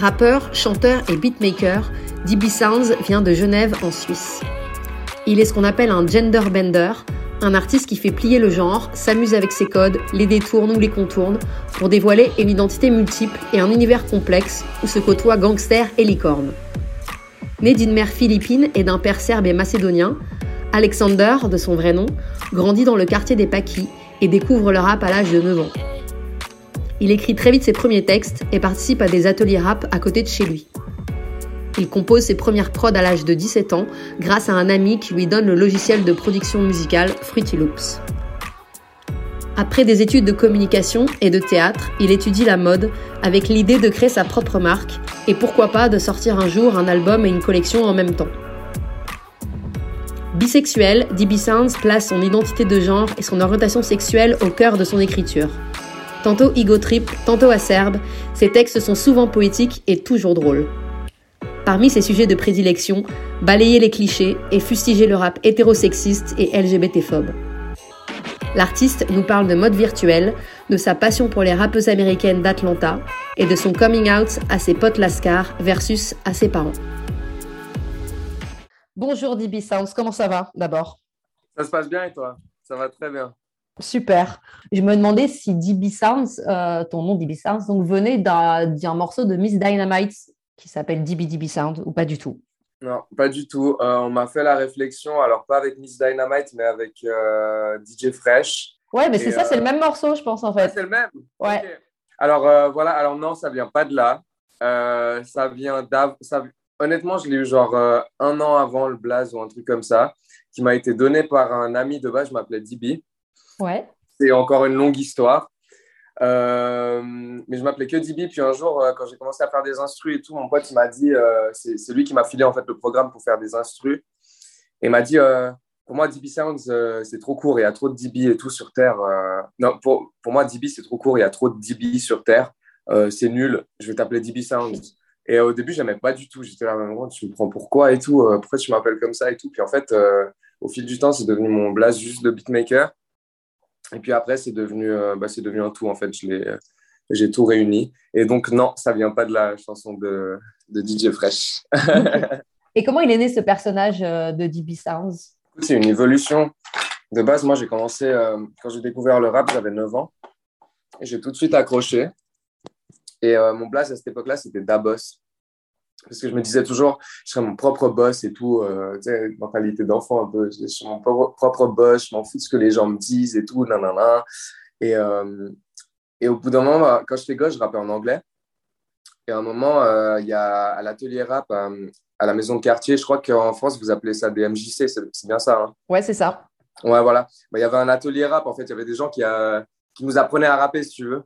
Rappeur, chanteur et beatmaker, DB Sounds vient de Genève en Suisse. Il est ce qu'on appelle un gender bender, un artiste qui fait plier le genre, s'amuse avec ses codes, les détourne ou les contourne pour dévoiler une identité multiple et un univers complexe où se côtoient gangsters et licornes. Né d'une mère philippine et d'un père serbe et macédonien, Alexander, de son vrai nom, grandit dans le quartier des Paquis et découvre le rap à l'âge de 9 ans. Il écrit très vite ses premiers textes et participe à des ateliers rap à côté de chez lui. Il compose ses premières prods à l'âge de 17 ans grâce à un ami qui lui donne le logiciel de production musicale Fruity Loops. Après des études de communication et de théâtre, il étudie la mode avec l'idée de créer sa propre marque et pourquoi pas de sortir un jour un album et une collection en même temps. Bisexuel, DB Sounds place son identité de genre et son orientation sexuelle au cœur de son écriture. Tantôt ego trip, tantôt acerbe, ses textes sont souvent poétiques et toujours drôles. Parmi ses sujets de prédilection, balayer les clichés et fustiger le rap hétérosexiste et LGBT-phobe. L'artiste nous parle de mode virtuel, de sa passion pour les rappeuses américaines d'Atlanta et de son coming out à ses potes Lascar versus à ses parents. Bonjour DB Sounds, comment ça va d'abord? Ça se passe bien et toi? Ça va très bien. Super. Je me demandais si DB Sounds, euh, ton nom DB Sounds, donc venait d'un morceau de Miss Dynamite qui s'appelle DBDB Sound ou pas du tout? Non, pas du tout. Euh, on m'a fait la réflexion, alors pas avec Miss Dynamite, mais avec euh, DJ Fresh. Ouais, mais c'est ça, c'est le même morceau, je pense, en fait. Ah, c'est le même? Ouais. Alors, voilà, alors non, ça vient pas de là. ça vient d'avant. Honnêtement, je l'ai eu genre un an avant le Blaze ou un truc comme ça, qui m'a été donné par un ami de base, je m'appelais DB. C'est encore une longue histoire. Euh, mais je m'appelais que DB. Puis un jour, euh, quand j'ai commencé à faire des instrus et tout, mon pote m'a dit, euh, c'est lui qui m'a filé en fait le programme pour faire des instrus. Et m'a dit, pour moi, DB Sounds, c'est trop court, il y a trop de DB et tout sur Terre. non, pour, pour moi, DB, c'est trop court, il y a trop de DB sur Terre. c'est nul, je vais t'appeler DB Sounds. Et au début, je n'aimais pas du tout. J'étais là, tu me prends pourquoi et tout Pourquoi tu m'appelles comme ça et tout Puis en fait, au fil du temps, c'est devenu mon blast juste de beatmaker. Et puis après, c'est devenu, euh, bah, c'est devenu un tout, en fait. Je j'ai tout réuni. Et donc, non, ça vient pas de la chanson de, de DJ Fresh. Et comment il est né ce personnage euh, de DB Sounds? C'est une évolution. De base, moi, j'ai commencé, euh, quand j'ai découvert le rap, j'avais 9 ans. Et j'ai tout de suite accroché. Et mon place à cette époque-là, c'était Dabos parce que je me disais toujours, je serais mon propre boss et tout, euh, tu sais, mentalité d'enfant un peu, je suis mon propre boss, je m'en fous de ce que les gens me disent et tout, nanana. Et, euh, et au bout d'un moment, bah, quand j'étais gosse, je rappais en anglais. Et à un moment, euh, il y a à l'atelier rap, à la maison de quartier, je crois qu'en France, vous appelez ça des MJC, c'est bien ça hein? Ouais, c'est ça. Ouais, voilà. Bah, il y avait un atelier rap, en fait, il y avait des gens qui, qui nous apprenaient à rapper, si tu veux.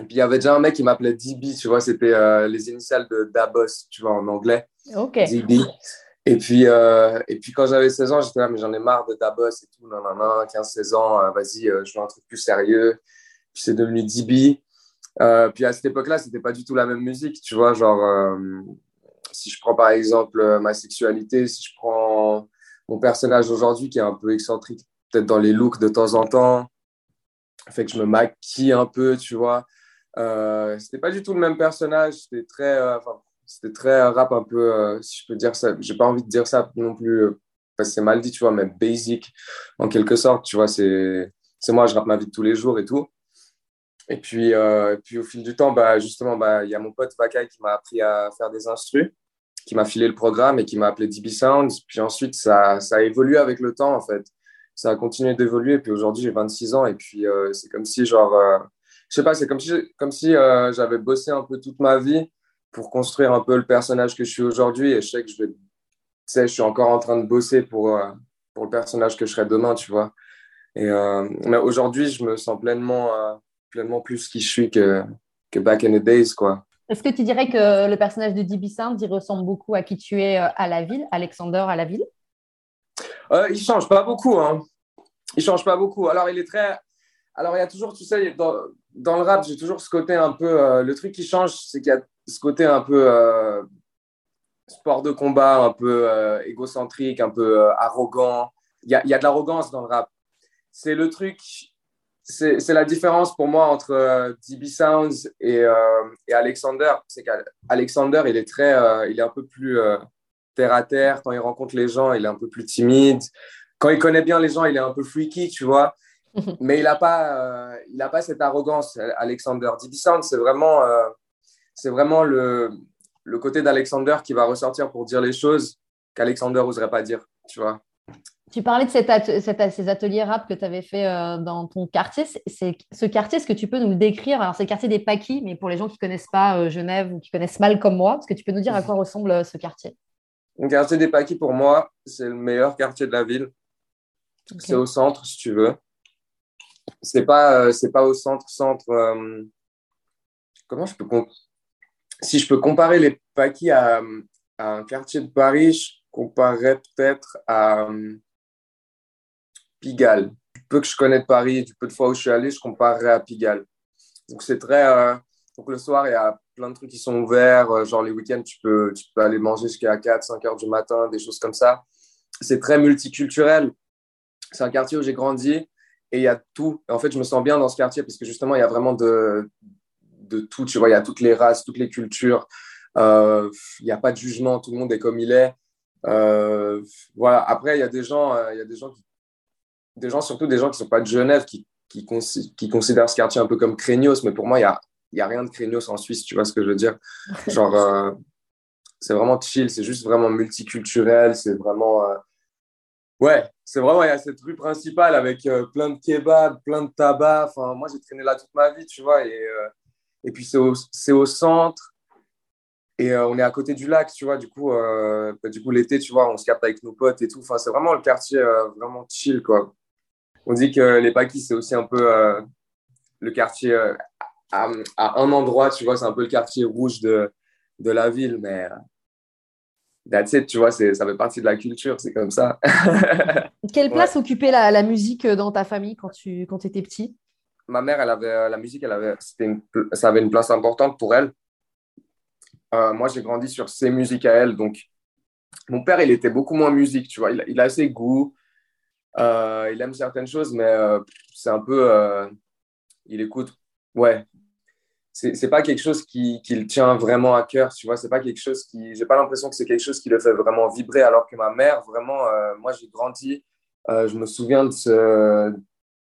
Et puis il y avait déjà un mec qui m'appelait DB, tu vois, c'était euh, les initiales de Dabos, tu vois, en anglais. Ok. DB. Et puis, euh, et puis quand j'avais 16 ans, j'étais là, mais j'en ai marre de Dabos et tout, non, non, non, 15-16 ans, euh, vas-y, je veux un truc plus sérieux. Puis c'est devenu DB. puis à cette époque-là, c'était pas du tout la même musique, tu vois, genre, si je prends par exemple ma sexualité, si je prends mon personnage aujourd'hui qui est un peu excentrique, peut-être dans les looks de temps en temps, fait que je me maquille un peu, tu vois. Euh, c'était pas du tout le même personnage. C'était très, euh, c'était très rap un peu, euh, si je peux dire ça. J'ai pas envie de dire ça non plus parce c'est mal dit, tu vois, mais basic en quelque sorte. Tu vois, c'est, c'est moi, je rappe ma vie de tous les jours et tout. Et puis, puis au fil du temps, bah, justement, bah, il y a mon pote Vakai qui m'a appris à faire des instrus, qui m'a filé le programme et qui m'a appelé DB Sounds. Puis ensuite, ça, ça a évolué avec le temps, en fait. Ça a continué d'évoluer. Puis aujourd'hui, j'ai 26 ans et puis c'est comme si, genre, je sais pas, c'est comme si, comme si euh, j'avais bossé un peu toute ma vie pour construire un peu le personnage que je suis aujourd'hui. Et je sais que je vais, tu sais, je suis encore en train de bosser pour, euh, pour le personnage que je serai demain, tu vois. Et, euh, mais aujourd'hui, je me sens pleinement, pleinement plus qui je suis que, que back in the days, quoi. Est-ce que tu dirais que le personnage de DB Saint il ressemble beaucoup à qui tu es à la ville, Alexander à la ville? Il change pas beaucoup. Hein. Il change pas beaucoup. Alors, il est très. Alors, il y a toujours, tu sais, dans, le rap, j'ai toujours ce côté un peu. Euh, le truc qui change, c'est qu'il y a ce côté un peu euh, sport de combat, un peu euh, égocentrique, un peu arrogant. Il y a, y a, de l'arrogance dans le rap. C'est le truc. c'est la différence pour moi entre DB Sounds et, et Alexander. C'est qu'Alexander, il est très, il est un peu plus terre à terre. Quand il rencontre les gens, il est un peu plus timide. Quand il connaît bien les gens, il est un peu freaky, tu vois. Mais il n'a pas, il a pas cette arrogance, Alexander. Sounds, c'est vraiment, c'est vraiment le, le côté d'Alexander qui va ressortir pour dire les choses qu'Alexander n'oserait pas dire, tu vois. Tu parlais de ces ateliers rap que tu avais fait euh, dans ton quartier. C'est, ce quartier, est-ce que tu peux nous le décrire Alors, c'est le quartier des Paquis, mais pour les gens qui ne connaissent pas euh, Genève ou qui connaissent mal comme moi, est-ce que tu peux nous dire à quoi ressemble euh, ce quartier? Le quartier des Paquis, pour moi, c'est le meilleur quartier de la ville. C'est au centre, si tu veux. C'est pas, c'est pas au centre, centre. comment je peux. Si je peux comparer les Paquis à, un quartier de Paris, je comparerais peut-être à Pigalle. Du peu que je connais Paris, du peu de fois où je suis allé, je comparerais à Pigalle. Donc, c'est très. Euh, donc, le soir, il y a plein de trucs qui sont ouverts. Euh, genre, les week-ends, tu peux, tu peux aller manger jusqu'à 4, 5 heures du matin, des choses comme ça. C'est très multiculturel. C'est un quartier où j'ai grandi et il y a tout. En fait, je me sens bien dans ce quartier parce que justement, il y a vraiment de, de tout. Tu vois, il y a toutes les races, toutes les cultures. Euh, il n'y a pas de jugement, tout le monde est comme il est. voilà. Après, il y a des gens, il y a des gens qui des gens, surtout des gens qui ne sont pas de Genève, qui, qui, qui, considèrent ce quartier un peu comme craignos, mais pour moi, il n'y a, y a rien de craignos en Suisse, tu vois ce que je veux dire Genre, euh, c'est vraiment chill, c'est juste vraiment multiculturel, c'est vraiment. Euh, ouais, c'est vraiment, il y a cette rue principale avec euh, plein de kebabs, plein de tabac. Enfin, moi, j'ai traîné là toute ma vie, tu vois, et, et puis c'est au, au, centre. Et on est à côté du lac, tu vois. Du coup, bah, du coup l'été, tu vois, on se capte avec nos potes et tout. Enfin, c'est vraiment le quartier vraiment chill, quoi on dit que les Paquis, c'est aussi un peu euh, le quartier euh, à, un endroit, tu vois, c'est un peu le quartier rouge de, de la ville, mais euh, that's it, tu vois, ça fait partie de la culture, c'est comme ça. Quelle place occupait la, musique dans ta famille quand tu quand étais petit? Ma mère, elle avait la musique, elle avait, ça avait une place importante pour elle. moi, j'ai grandi sur ses musiques à elle, donc mon père, il était beaucoup moins musique, tu vois, il, il a ses goûts, euh, il aime certaines choses, mais euh, c'est un peu. Euh, il écoute. Ouais. C'est pas quelque chose qui, qui, le tient vraiment à cœur, tu vois. C'est pas quelque chose qui. J'ai pas l'impression que c'est quelque chose qui le fait vraiment vibrer, alors que ma mère, vraiment, moi, j'ai grandi. je me souviens de ce,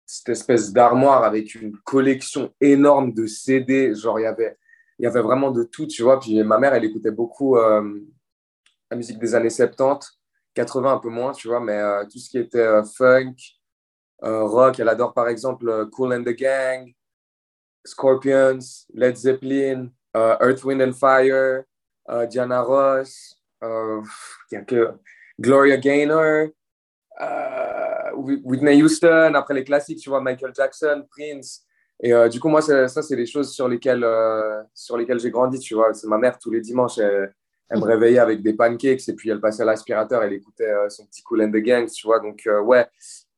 cette espèce d'armoire avec une collection énorme de CD. Genre, il y avait, il y avait vraiment de tout, tu vois. Puis ma mère, elle écoutait beaucoup la musique des années 70. 80 un peu moins, tu vois, mais euh, tout ce qui était euh, funk, euh, rock, elle adore par exemple Cool and the Gang, Scorpions, Led Zeppelin, Earth, Wind and Fire, Diana Ross, que Gloria Gaynor, Whitney Houston, après les classiques, tu vois, Michael Jackson, Prince. Et du coup, moi, ça, c'est les choses sur lesquelles, sur lesquelles j'ai grandi, tu vois. C'est ma mère, tous les dimanches, elle, elle me réveillait avec des pancakes et puis elle passait à l'aspirateur, elle écoutait euh, son petit Cool and the Gang, tu vois. Donc, euh, ouais,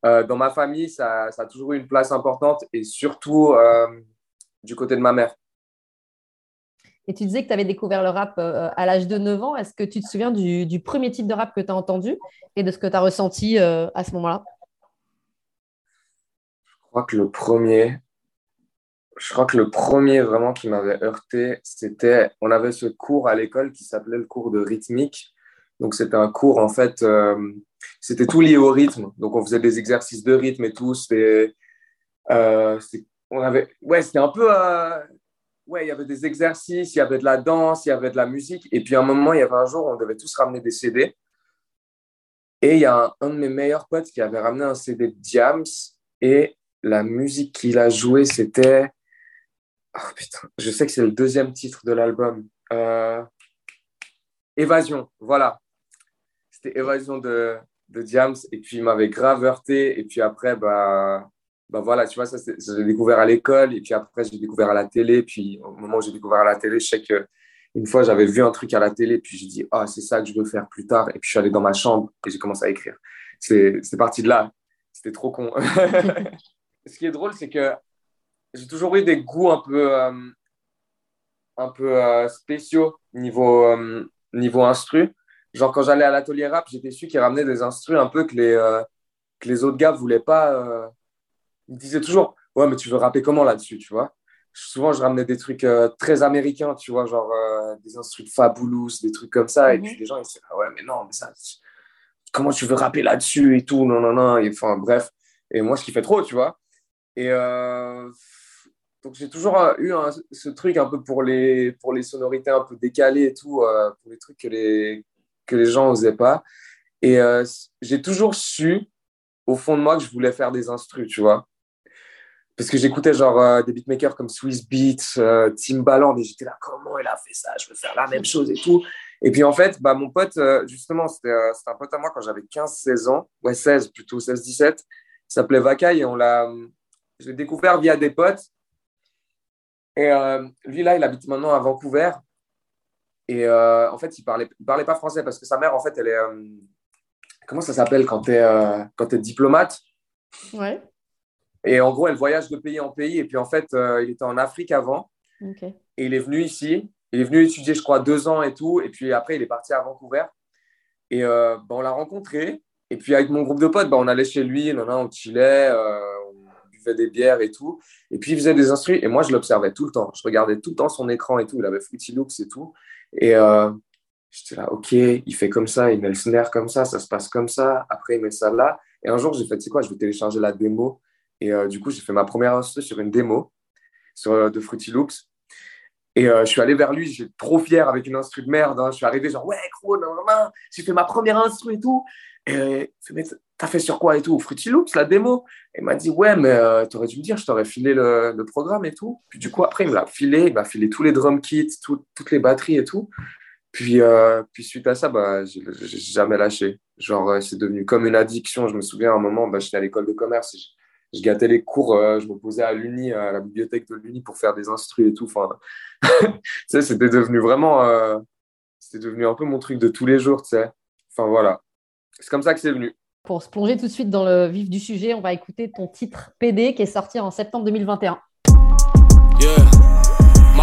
euh, dans ma famille, ça, ça, a toujours eu une place importante et surtout du côté de ma mère. Et tu disais que tu avais découvert le rap à l'âge de 9 ans. Est-ce que tu te souviens du, du premier type de rap que tu as entendu et de ce que tu as ressenti à ce moment-là? Je crois que le premier, je crois que le premier vraiment qui m'avait heurté, c'était, on avait ce cours à l'école qui s'appelait le cours de rythmique. Donc c'était un cours en fait, euh, c'était tout lié au rythme. Donc on faisait des exercices de rythme et tout. C'était, euh, on avait, ouais, c'était un peu, euh, ouais, il y avait des exercices, il y avait de la danse, il y avait de la musique. Et puis à un moment, il y avait un jour, on devait tous ramener des CD. Et il y a un, de mes meilleurs potes qui avait ramené un CD de Diams et la musique qu'il a jouée, c'était Oh, putain, je sais que c'est le deuxième titre de l'album. Euh, Évasion, voilà. C'était Évasion de, de Diams. Et puis, il m'avait grave heurté. Et puis après, bah, bah voilà, tu vois, ça, j'ai découvert à l'école. Et puis après, j'ai découvert à la télé. Puis au moment où j'ai découvert à la télé, je sais qu'une fois, j'avais vu un truc à la télé. Puis j'ai dit, ah, c'est ça que je veux faire plus tard. Et puis, je suis allé dans ma chambre et j'ai commencé à écrire. C'est parti de là. C'était trop con. Ce qui est drôle, c'est que j'ai toujours eu des goûts un peu, euh, un peu euh, spéciaux niveau, euh, niveau instru. Genre, quand j'allais à l'atelier rap, j'étais celui qui ramenait des instrus un peu que les, que les autres gars ne voulaient pas. Ils disaient toujours, ouais, mais tu veux rapper comment là-dessus, tu vois? Souvent, je ramenais des trucs très américains, tu vois, genre des instruments fabulous, des trucs comme ça. Et mhm. puis les gens, ils disaient, ah ouais, mais non, mais ça, comment tu veux rapper là-dessus et tout, non, non, non. Et, enfin, bref. Et moi, je kiffais trop, tu vois. Et donc, j'ai toujours eu ce truc un peu pour les, pour les sonorités un peu décalées et tout, pour les trucs que les, que les gens n'osaient pas. Et j'ai toujours su, au fond de moi, que je voulais faire des instrus, tu vois. Parce que j'écoutais genre des beatmakers comme Swiss Beats, Timbaland, et j'étais là, comment il a fait ça? Je veux faire la même chose et tout. Et puis en fait, bah, mon pote, justement, c'était un pote à moi quand j'avais 15-16 ans, ouais, 16 plutôt, 16-17, il s'appelait Vacaille et on l'a, je l'ai découvert via des potes. Et lui, là, il habite maintenant à Vancouver. Et en fait, il parlait, il parlait pas français parce que sa mère, en fait, elle est comment ça s'appelle quand tu es, euh, es, diplomate? Ouais. Et en gros, elle voyage de pays en pays. Et puis en fait, euh, il était en Afrique avant. Et il est venu ici. Il est venu étudier, je crois, deux ans et tout. Et puis après, il est parti à Vancouver. Et euh, bah, on l'a rencontré. Et puis avec mon groupe de potes, bah, on allait chez lui, on chillait, on buvait des bières et tout. Et puis il faisait des instruments. Et moi, je l'observais tout le temps. Je regardais tout le temps son écran et tout. Il avait Fruity Loops et tout. Et J'étais là, ok, il fait comme ça, il met le snare comme ça, ça se passe comme ça, après il met ça là. Et un jour, j'ai fait, tu sais quoi, je vais télécharger la démo. Et euh, du coup, j'ai fait ma première instru sur une démo sur, euh, de Fruity Loops. Et euh, je suis allé vers lui, j'étais trop fier avec une instru de merde. Hein. Je suis arrivé genre, ouais, gros, non, non, non, j'ai fait ma première instru et tout. Et il fait, t'as fait sur quoi et tout? Fruity Loops, la démo. Et il m'a dit, ouais, mais tu aurais dû me dire, je t'aurais filé le, le, programme et tout. Puis du coup, après, il me l'a filé, il m'a filé tous les drum kits, toutes les batteries et tout. Puis, euh, puis suite à ça, bah, j'ai jamais lâché. Genre, euh, c'est devenu comme une addiction. Je me souviens à un moment, bah, j'étais à l'école de commerce, je, je, gâtais les cours, euh, je me posais à l'Uni, à la bibliothèque de l'Uni pour faire des instrus et tout. Enfin, tu c'était devenu vraiment, c'était devenu un peu mon truc de tous les jours, tu sais. Enfin, voilà. C'est comme ça que c'est venu. Pour se plonger tout de suite dans le vif du sujet, on va écouter ton titre PD qui est sorti en septembre 2021. Yeah.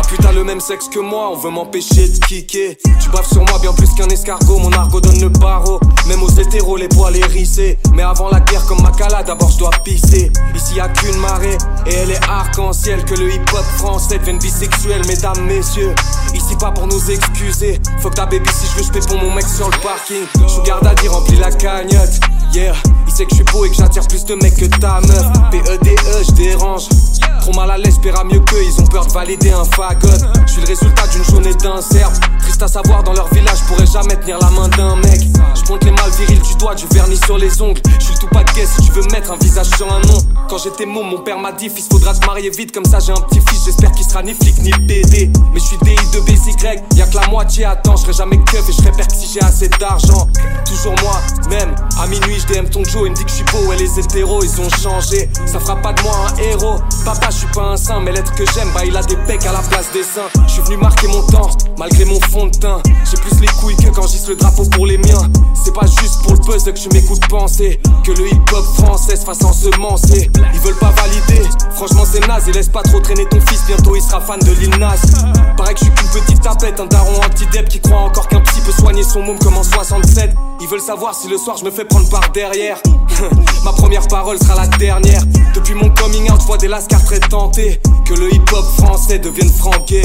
Ma putain le même sexe que moi, on veut m'empêcher de kicker. Tu baves sur moi bien plus qu'un escargot, mon argot donne le barreau. Même aux hétéros, les poils hérissés. Mais avant la guerre, comme Makala, d'abord je dois pisser. Ici y a qu'une marée, et elle est arc-en-ciel. Que le hip-hop français devienne bisexuel, mesdames, messieurs. Ici pas pour nous excuser. Faut que ta baby si je veux, je pour mon mec sur le parking. Je garde à dire, remplis la cagnotte. Yeah, il sait que je suis beau et que j'attire plus de mecs que ta meuf. PEDE, e, je dérange. Trop mal à l'aise, paiera mieux qu'eux, ils ont peur de valider un Je suis le résultat d'une journée d'un cerf. Triste à savoir, dans leur village, pourrais jamais tenir la main d'un mec. Je monte les mâles virils du doigt, du vernis sur les ongles. Je suis le tout paquet si tu veux mettre un visage sur un nom. Quand j'étais môme, mon père m'a dit, fils, faudra te marier vite, comme ça j'ai un petit fils. J'espère qu'il sera ni flic ni PD. Mais je suis DI de BCY, y'a que la moitié attend. Je serai jamais keuf et je serai si j'ai assez d'argent. Toujours moi, même à minuit, je DM ton Joe, il me dit que je suis beau. Et les hétéros, ils ont changé. Ça fera pas de moi un héros. Papa, je suis pas un saint, mais l'être que j'aime, bah il a des pecs à la place des seins. Je suis venu marquer mon temps, malgré mon fond de teint. J'ai plus les couilles que quand j'isse le drapeau pour les miens. C'est pas juste pour le buzz que je m'écoute penser que le hip-hop français se fasse ensemencer. Ils veulent pas valider, franchement c'est naze. Et laisse pas trop traîner ton fils, bientôt il sera fan de Lil Nas. Pareil que je suis qu'une petite tapette, un daron anti-dep qui croit encore qu'un petit peut soigner son môme comme en 67. Ils veulent savoir si le soir je me fais prendre par derrière. Ma première parole sera la dernière. Depuis mon coming out, je vois des lascars très tentés. Que le hip-hop français devienne franqué.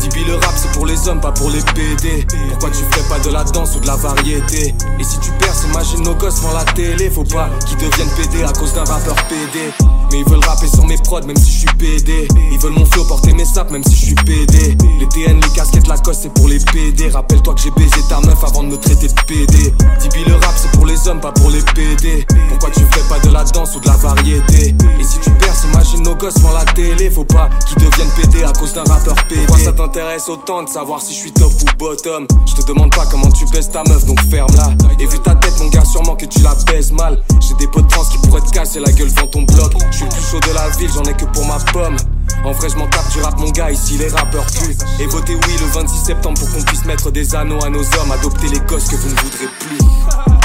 Dibi le rap c'est pour les hommes, pas pour les PD. Pourquoi tu fais pas de la danse ou de la variété? Et si tu perds, imagine nos gosses devant la télé. Faut pas qu'ils deviennent PD à cause d'un rappeur PD. Mais ils veulent rapper sur mes prods même si je suis PD. Ils veulent mon flow porter mes saps même si je suis PD. Les TN, les casquettes, la cosse c'est pour les PD. Rappelle-toi que j'ai baisé ta meuf avant de me traiter de PD. Dibi le rap c'est pour les hommes, pas pour les PD. Pourquoi tu fais pas de la danse ou de la variété? Et si tu perds, imagine nos gosses devant la télé. Faut pas qu'ils deviennent PD à cause d'un rappeur PD. Pourquoi ça t'intéresse autant de savoir si je suis top ou bottom? Je te demande pas comment tu baisses ta meuf, donc ferme-la. Et vu ta tête, mon gars, sûrement que tu la baises mal. J'ai des potes trans qui pourraient te casser la gueule dans ton bloc. Je suis le plus chaud de la ville, j'en ai que pour ma pomme. En vrai, je m'en tape du rap, mon gars, ici les rappeurs puent. Et votez oui le 26 septembre pour qu'on puisse mettre des anneaux à nos hommes, adopter les gosses que vous ne voudrez plus.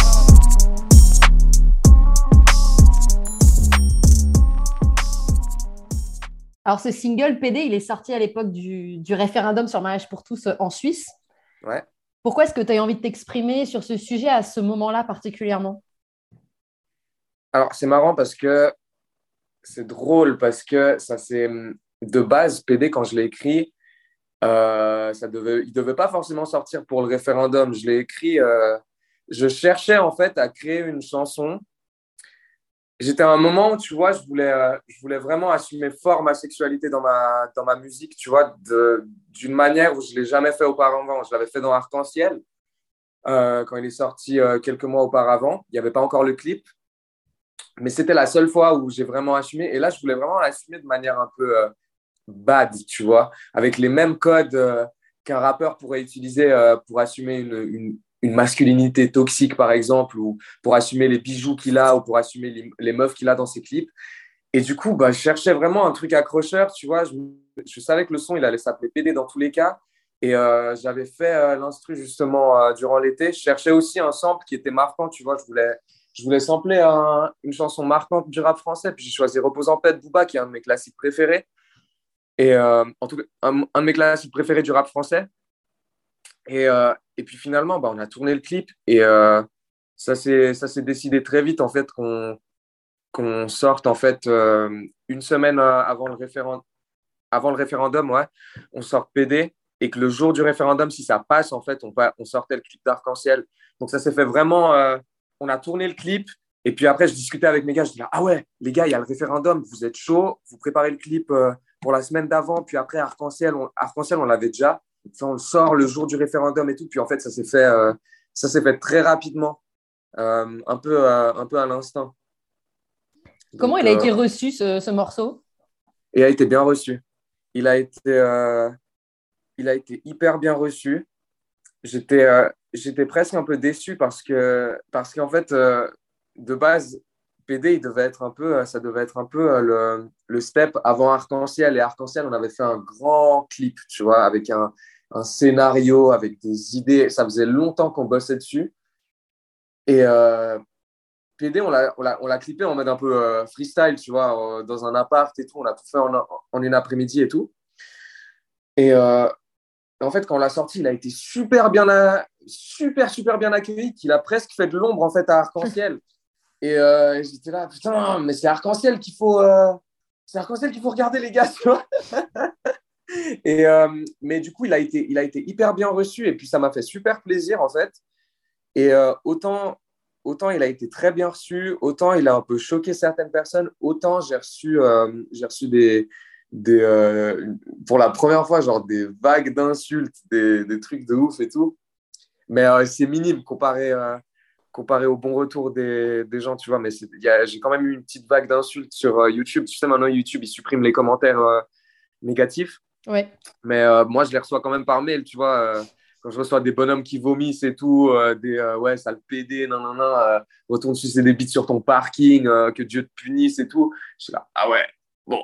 Alors, ce single PD, il est sorti à l'époque du, référendum sur mariage pour tous euh, en Suisse. Ouais. Pourquoi est-ce que tu as envie de t'exprimer sur ce sujet à ce moment-là particulièrement? Alors, c'est marrant parce que c'est drôle parce que ça c'est de base PD quand je l'ai écrit, euh, ça devait, il devait pas forcément sortir pour le référendum. Je l'ai écrit. Euh, je cherchais en fait à créer une chanson. J'étais à un moment où tu vois, je voulais, euh, je voulais vraiment assumer fort ma sexualité dans ma dans ma musique, tu vois, d'une manière où je l'ai jamais fait auparavant. Je l'avais fait dans Arc-en-ciel quand il est sorti quelques mois auparavant. Il n'y avait pas encore le clip mais c'était la seule fois où j'ai vraiment assumé. Et là, je voulais vraiment l'assumer de manière un peu euh, bad, tu vois, avec les mêmes codes euh, qu'un rappeur pourrait utiliser euh, pour assumer une, masculinité toxique, par exemple, ou pour assumer les bijoux qu'il a, ou pour assumer les, meufs qu'il a dans ses clips. Et du coup, bah, je cherchais vraiment un truc accrocheur, tu vois. Je, je savais que le son, il allait s'appeler PD dans tous les cas. Et j'avais fait l'instru justement durant l'été. Je cherchais aussi un sample qui était marquant, tu vois. Je voulais, je voulais sampler une chanson marquante du rap français, puis j'ai choisi Repose en paix de Booba, qui est un de mes classiques préférés. Et euh, en tout cas, un, de mes classiques préférés du rap français. Et, euh, et puis finalement, bah, on a tourné le clip et euh, ça s'est décidé très vite en fait qu'on qu'on sorte en fait une semaine avant le, référendum, avant le référendum, ouais, on sort PD et que le jour du référendum, si ça passe, en fait, on, on sortait le clip d'arc-en-ciel. Donc ça s'est fait vraiment on a tourné le clip. Et puis après, je discutais avec mes gars. Je disais, ah ouais, les gars, il y a le référendum. Vous êtes chaud. Vous préparez le clip euh, pour la semaine d'avant. Puis après, Arc-en-Ciel, Arc-en-Ciel, on l'avait déjà. On le sort le jour du référendum et tout. Puis en fait, ça s'est fait, euh, ça s'est fait très rapidement, euh, un, peu, un peu à l'instant. Comment il a été reçu, ce, morceau? Il a été bien reçu. Il a été, il a été hyper bien reçu. J'étais j'étais presque un peu déçu parce que parce qu'en fait euh, de base PD il devait être un peu ça devait être un peu euh, le, le step avant Arc-en-ciel et Arc-en-ciel on avait fait un grand clip tu vois avec un, un scénario avec des idées ça faisait longtemps qu'on bossait dessus et euh, PD on l'a clippé en mode un peu freestyle tu vois dans un appart et tout on a tout fait en, en une après-midi et tout et en fait, quand on l'a sorti, il a été super bien, super, super bien accueilli qu'il a presque fait de l'ombre en fait à Arc-en-Ciel. Et euh, j'étais là, putain, mais c'est Arc-en-Ciel qu'il faut, euh, c'est Arc-en-Ciel qu'il faut regarder les gars, tu vois. Euh, mais du coup, il a été, hyper bien reçu et puis ça m'a fait super plaisir en fait. Et autant, autant il a été très bien reçu, autant il a un peu choqué certaines personnes, autant j'ai reçu, reçu des, pour la première fois, genre des vagues d'insultes, des, trucs de ouf et tout. Mais euh, c'est minime comparé, euh, au bon retour des, des gens, tu vois. Mais j'ai quand même eu une petite vague d'insultes sur euh, YouTube. Tu sais, maintenant, YouTube, il supprime les commentaires négatifs. Ouais. Mais moi, je les reçois quand même par mail, tu vois. quand je reçois des bonhommes qui vomissent et tout, des ouais, ça le PD, non, retourne sucer des bits sur ton parking, que Dieu te punisse et tout. Je suis là, ah ouais, bon,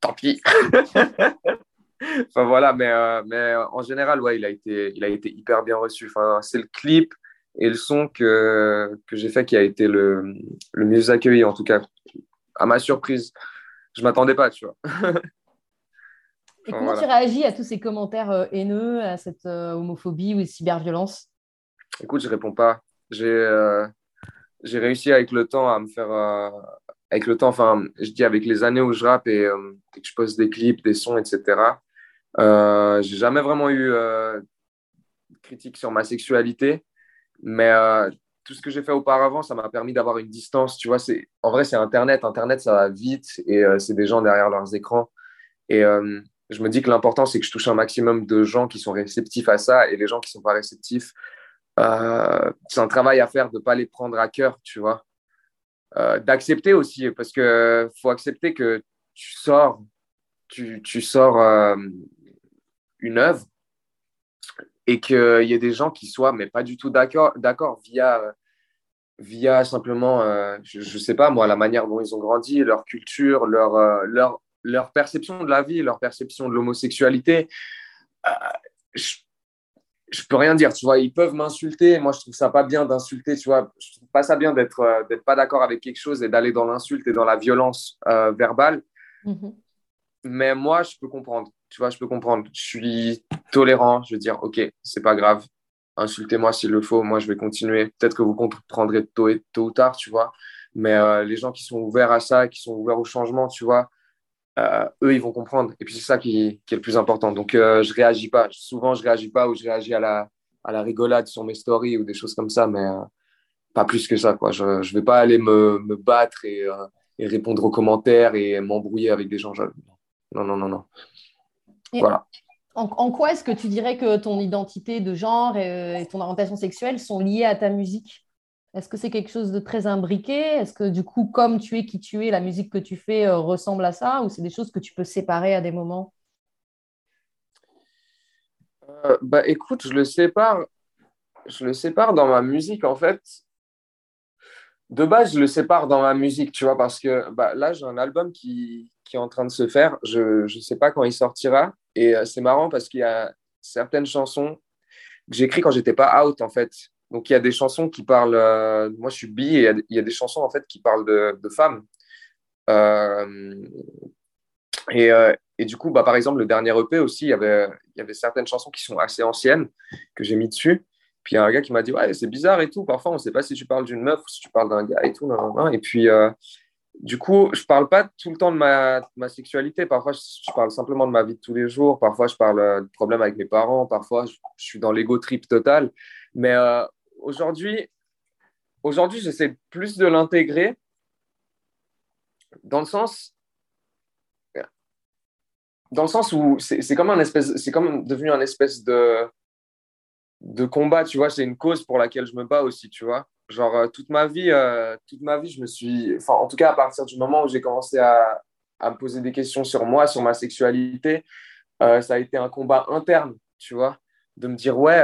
tant pis. enfin voilà, mais, euh, mais en général, ouais, il a été, il a été hyper bien reçu. Enfin, c'est le clip et le son que, que j'ai fait qui a été le, le mieux accueilli, en tout cas, à ma surprise. Je m'attendais pas, tu vois. et comment tu réagis à tous ces commentaires euh, haineux, à cette euh, homophobie ou cyberviolence? Écoute, je réponds pas. J'ai j'ai réussi avec le temps à me faire avec le temps, enfin, je dis avec les années où je rappe et, et que je poste des clips, des sons, etc. Euh, j'ai jamais vraiment eu euh, de critique sur ma sexualité, mais euh, tout ce que j'ai fait auparavant, ça m'a permis d'avoir une distance. Tu vois, c'est en vrai, c'est Internet. Internet, ça va vite et c'est des gens derrière leurs écrans. Et je me dis que l'important, c'est que je touche un maximum de gens qui sont réceptifs à ça et les gens qui sont pas réceptifs, c'est un travail à faire de pas les prendre à cœur, tu vois. d'accepter aussi, parce que faut accepter que tu sors, tu, tu sors une œuvre et qu'il y ait des gens qui soient, mais pas du tout d'accord, via, via simplement, euh, je ne sais pas moi, la manière dont ils ont grandi, leur culture, leur, euh, leur, leur perception de la vie, leur perception de l'homosexualité. Euh, je, je peux rien dire, tu vois, ils peuvent m'insulter. Moi, je trouve ça pas bien d'insulter, tu vois. Je trouve pas ça bien d'être d'être pas d'accord avec quelque chose et d'aller dans l'insulte et dans la violence verbale. Mm-hmm. Mais moi, je peux comprendre tu vois, je peux comprendre. Je suis tolérant. Je veux dire, OK, c'est pas grave. Insultez-moi s'il le faut. Moi, je vais continuer. Peut-être que vous comprendrez tôt, tôt ou tard, tu vois. Mais les gens qui sont ouverts à ça, qui sont ouverts au changement, tu vois, eux, ils vont comprendre. Et puis, c'est ça qui, qui, est le plus important. Donc, je réagis pas. Souvent, je réagis pas ou je réagis à la, à la rigolade sur mes stories ou des choses comme ça, mais pas plus que ça. Quoi. Je ne vais pas aller me, me battre et, et, répondre aux commentaires et m'embrouiller avec des gens. Non, non, non, non. voilà. En, quoi est-ce que tu dirais que ton identité de genre et, ton orientation sexuelle sont liées à ta musique? Est-ce que c'est quelque chose de très imbriqué? Est-ce que du coup, comme tu es qui tu es, la musique que tu fais euh, ressemble à ça? Ou c'est des choses que tu peux séparer à des moments? Euh, bah, Écoute, je le sépare. Je le sépare dans ma musique en fait. De base, je le sépare dans ma musique, tu vois, parce que bah, là, j'ai un album qui, qui est en train de se faire. Je ne sais pas quand il sortira. Et euh, c'est marrant parce qu'il y a certaines chansons que j'écris quand j'étais pas out, en fait. Donc, il y a des chansons qui parlent. Euh, moi, je suis bi et il y, a des chansons, en fait, qui parlent de, femmes. Euh, et, et, du coup, bah, par exemple, le dernier EP aussi, il y avait, y avait certaines chansons qui sont assez anciennes que j'ai mis dessus. Puis il y a un gars qui m'a dit Ouais, c'est bizarre et tout. Parfois, on ne sait pas si tu parles d'une meuf ou si tu parles d'un gars et tout. Et puis, du coup, je parle pas tout le temps de ma, ma, sexualité. Parfois, je, parle simplement de ma vie de tous les jours. Parfois, je parle euh, de problèmes avec mes parents. Parfois, je, suis dans l'ego trip total. Mais euh, aujourd'hui, aujourd'hui, j'essaie plus de l'intégrer dans le sens, dans le sens où c'est comme un espèce, c'est comme devenu un espèce de de combat. Tu vois, c'est une cause pour laquelle je me bats aussi. Tu vois. Genre, euh, toute ma vie, euh, toute ma vie, je me suis. Enfin, en tout cas, à partir du moment où j'ai commencé à, à, me poser des questions sur moi, sur ma sexualité, euh, ça a été un combat interne, tu vois, de me dire, ouais,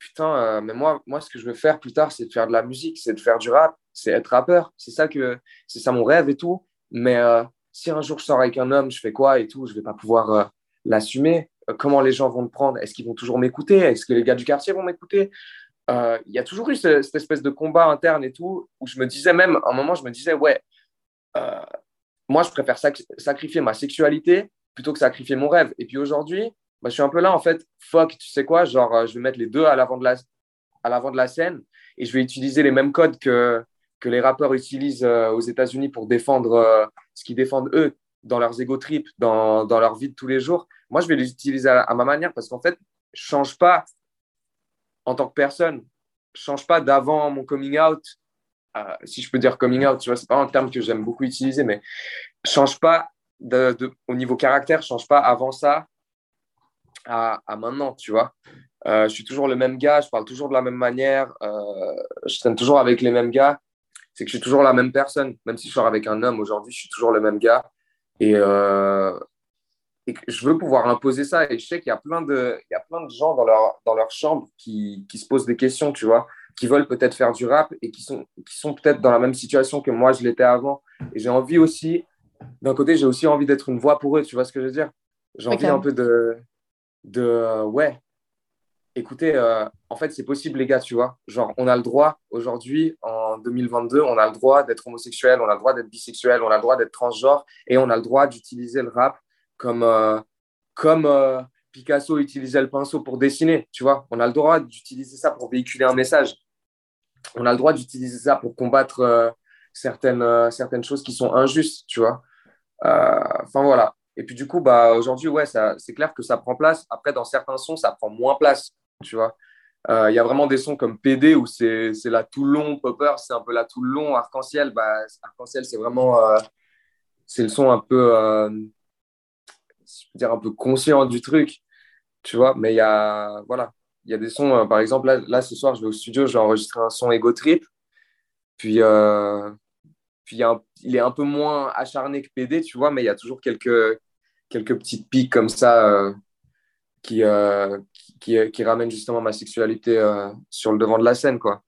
putain, mais moi, moi, ce que je veux faire plus tard, c'est de faire de la musique, c'est de faire du rap, c'est être rappeur. C'est ça, que, c'est ça mon rêve et tout. Mais si un jour je sors avec un homme, je fais quoi et tout, je vais pas pouvoir l'assumer. Comment les gens vont me prendre? Est-ce qu'ils vont toujours m'écouter? Est-ce que les gars du quartier vont m'écouter? Euh, il y a toujours eu cette espèce de combat interne et tout, où je me disais même, à un moment, je me disais, ouais, euh, moi, je préfère sacrifier ma sexualité plutôt que sacrifier mon rêve. Et puis aujourd'hui, bah, je suis un peu là, en fait, fuck, tu sais quoi, genre, euh, je vais mettre les deux à l'avant de la, à l'avant de la scène et je vais utiliser les mêmes codes que, que les rappeurs utilisent aux États-Unis pour défendre ce qu'ils défendent eux dans leurs ego trips, dans, dans, leur vie de tous les jours. Moi, je vais les utiliser à, ma manière parce qu'en fait, je change pas en tant que personne. Je change pas d'avant mon coming out. Euh, si je peux dire coming out, tu vois, c'est pas un terme que j'aime beaucoup utiliser, mais je change pas au niveau caractère, je change pas avant ça à, maintenant, tu vois. Euh, je suis toujours le même gars, je parle toujours de la même manière, euh, je traîne toujours avec les mêmes gars. C'est que je suis toujours la même personne, même si je sors avec un homme aujourd'hui, je suis toujours le même gars. Et, je veux pouvoir imposer ça. Et je sais qu'il y a plein de, il y a plein de gens dans leur, dans leur chambre qui, qui se posent des questions, tu vois, qui veulent peut-être faire du rap et qui sont, qui sont peut-être dans la même situation que moi, je l'étais avant. Et j'ai envie aussi, d'un côté, j'ai aussi envie d'être une voix pour eux, tu vois ce que je veux dire? J'ai envie un peu de, de euh, ouais, écoutez, euh, en fait, c'est possible, les gars, tu vois. Genre, on a le droit, aujourd'hui, en 2022, on a le droit d'être homosexuel, on a le droit d'être bisexuel, on a le droit d'être transgenre et on a le droit d'utiliser le rap comme, euh, comme Picasso utilisait le pinceau pour dessiner, tu vois. On a le droit d'utiliser ça pour véhiculer un message. On a le droit d'utiliser ça pour combattre certaines, certaines choses qui sont injustes, tu vois. Enfin, voilà. Et puis, du coup, bah, aujourd'hui, ouais, c'est clair que ça prend place. Après, dans certains sons, ça prend moins place, tu vois. Il y a vraiment des sons comme PD où c'est la Toulon, Popper, c'est un peu la Toulon, Arc-en-Ciel. Bah, Arc-en-Ciel, c'est vraiment c'est le son un peu peux dire, un peu conscient du truc, tu vois. Mais il y a, voilà, il y a des sons, euh, par exemple, là, ce soir, je vais au studio, je vais enregistrer un son Ego Trip. Puis, euh, il, est un peu moins acharné que PD, tu vois, mais il y a toujours quelques, quelques petites pics comme ça euh, qui, qui, qui, ramènent justement ma sexualité sur le devant de la scène, quoi.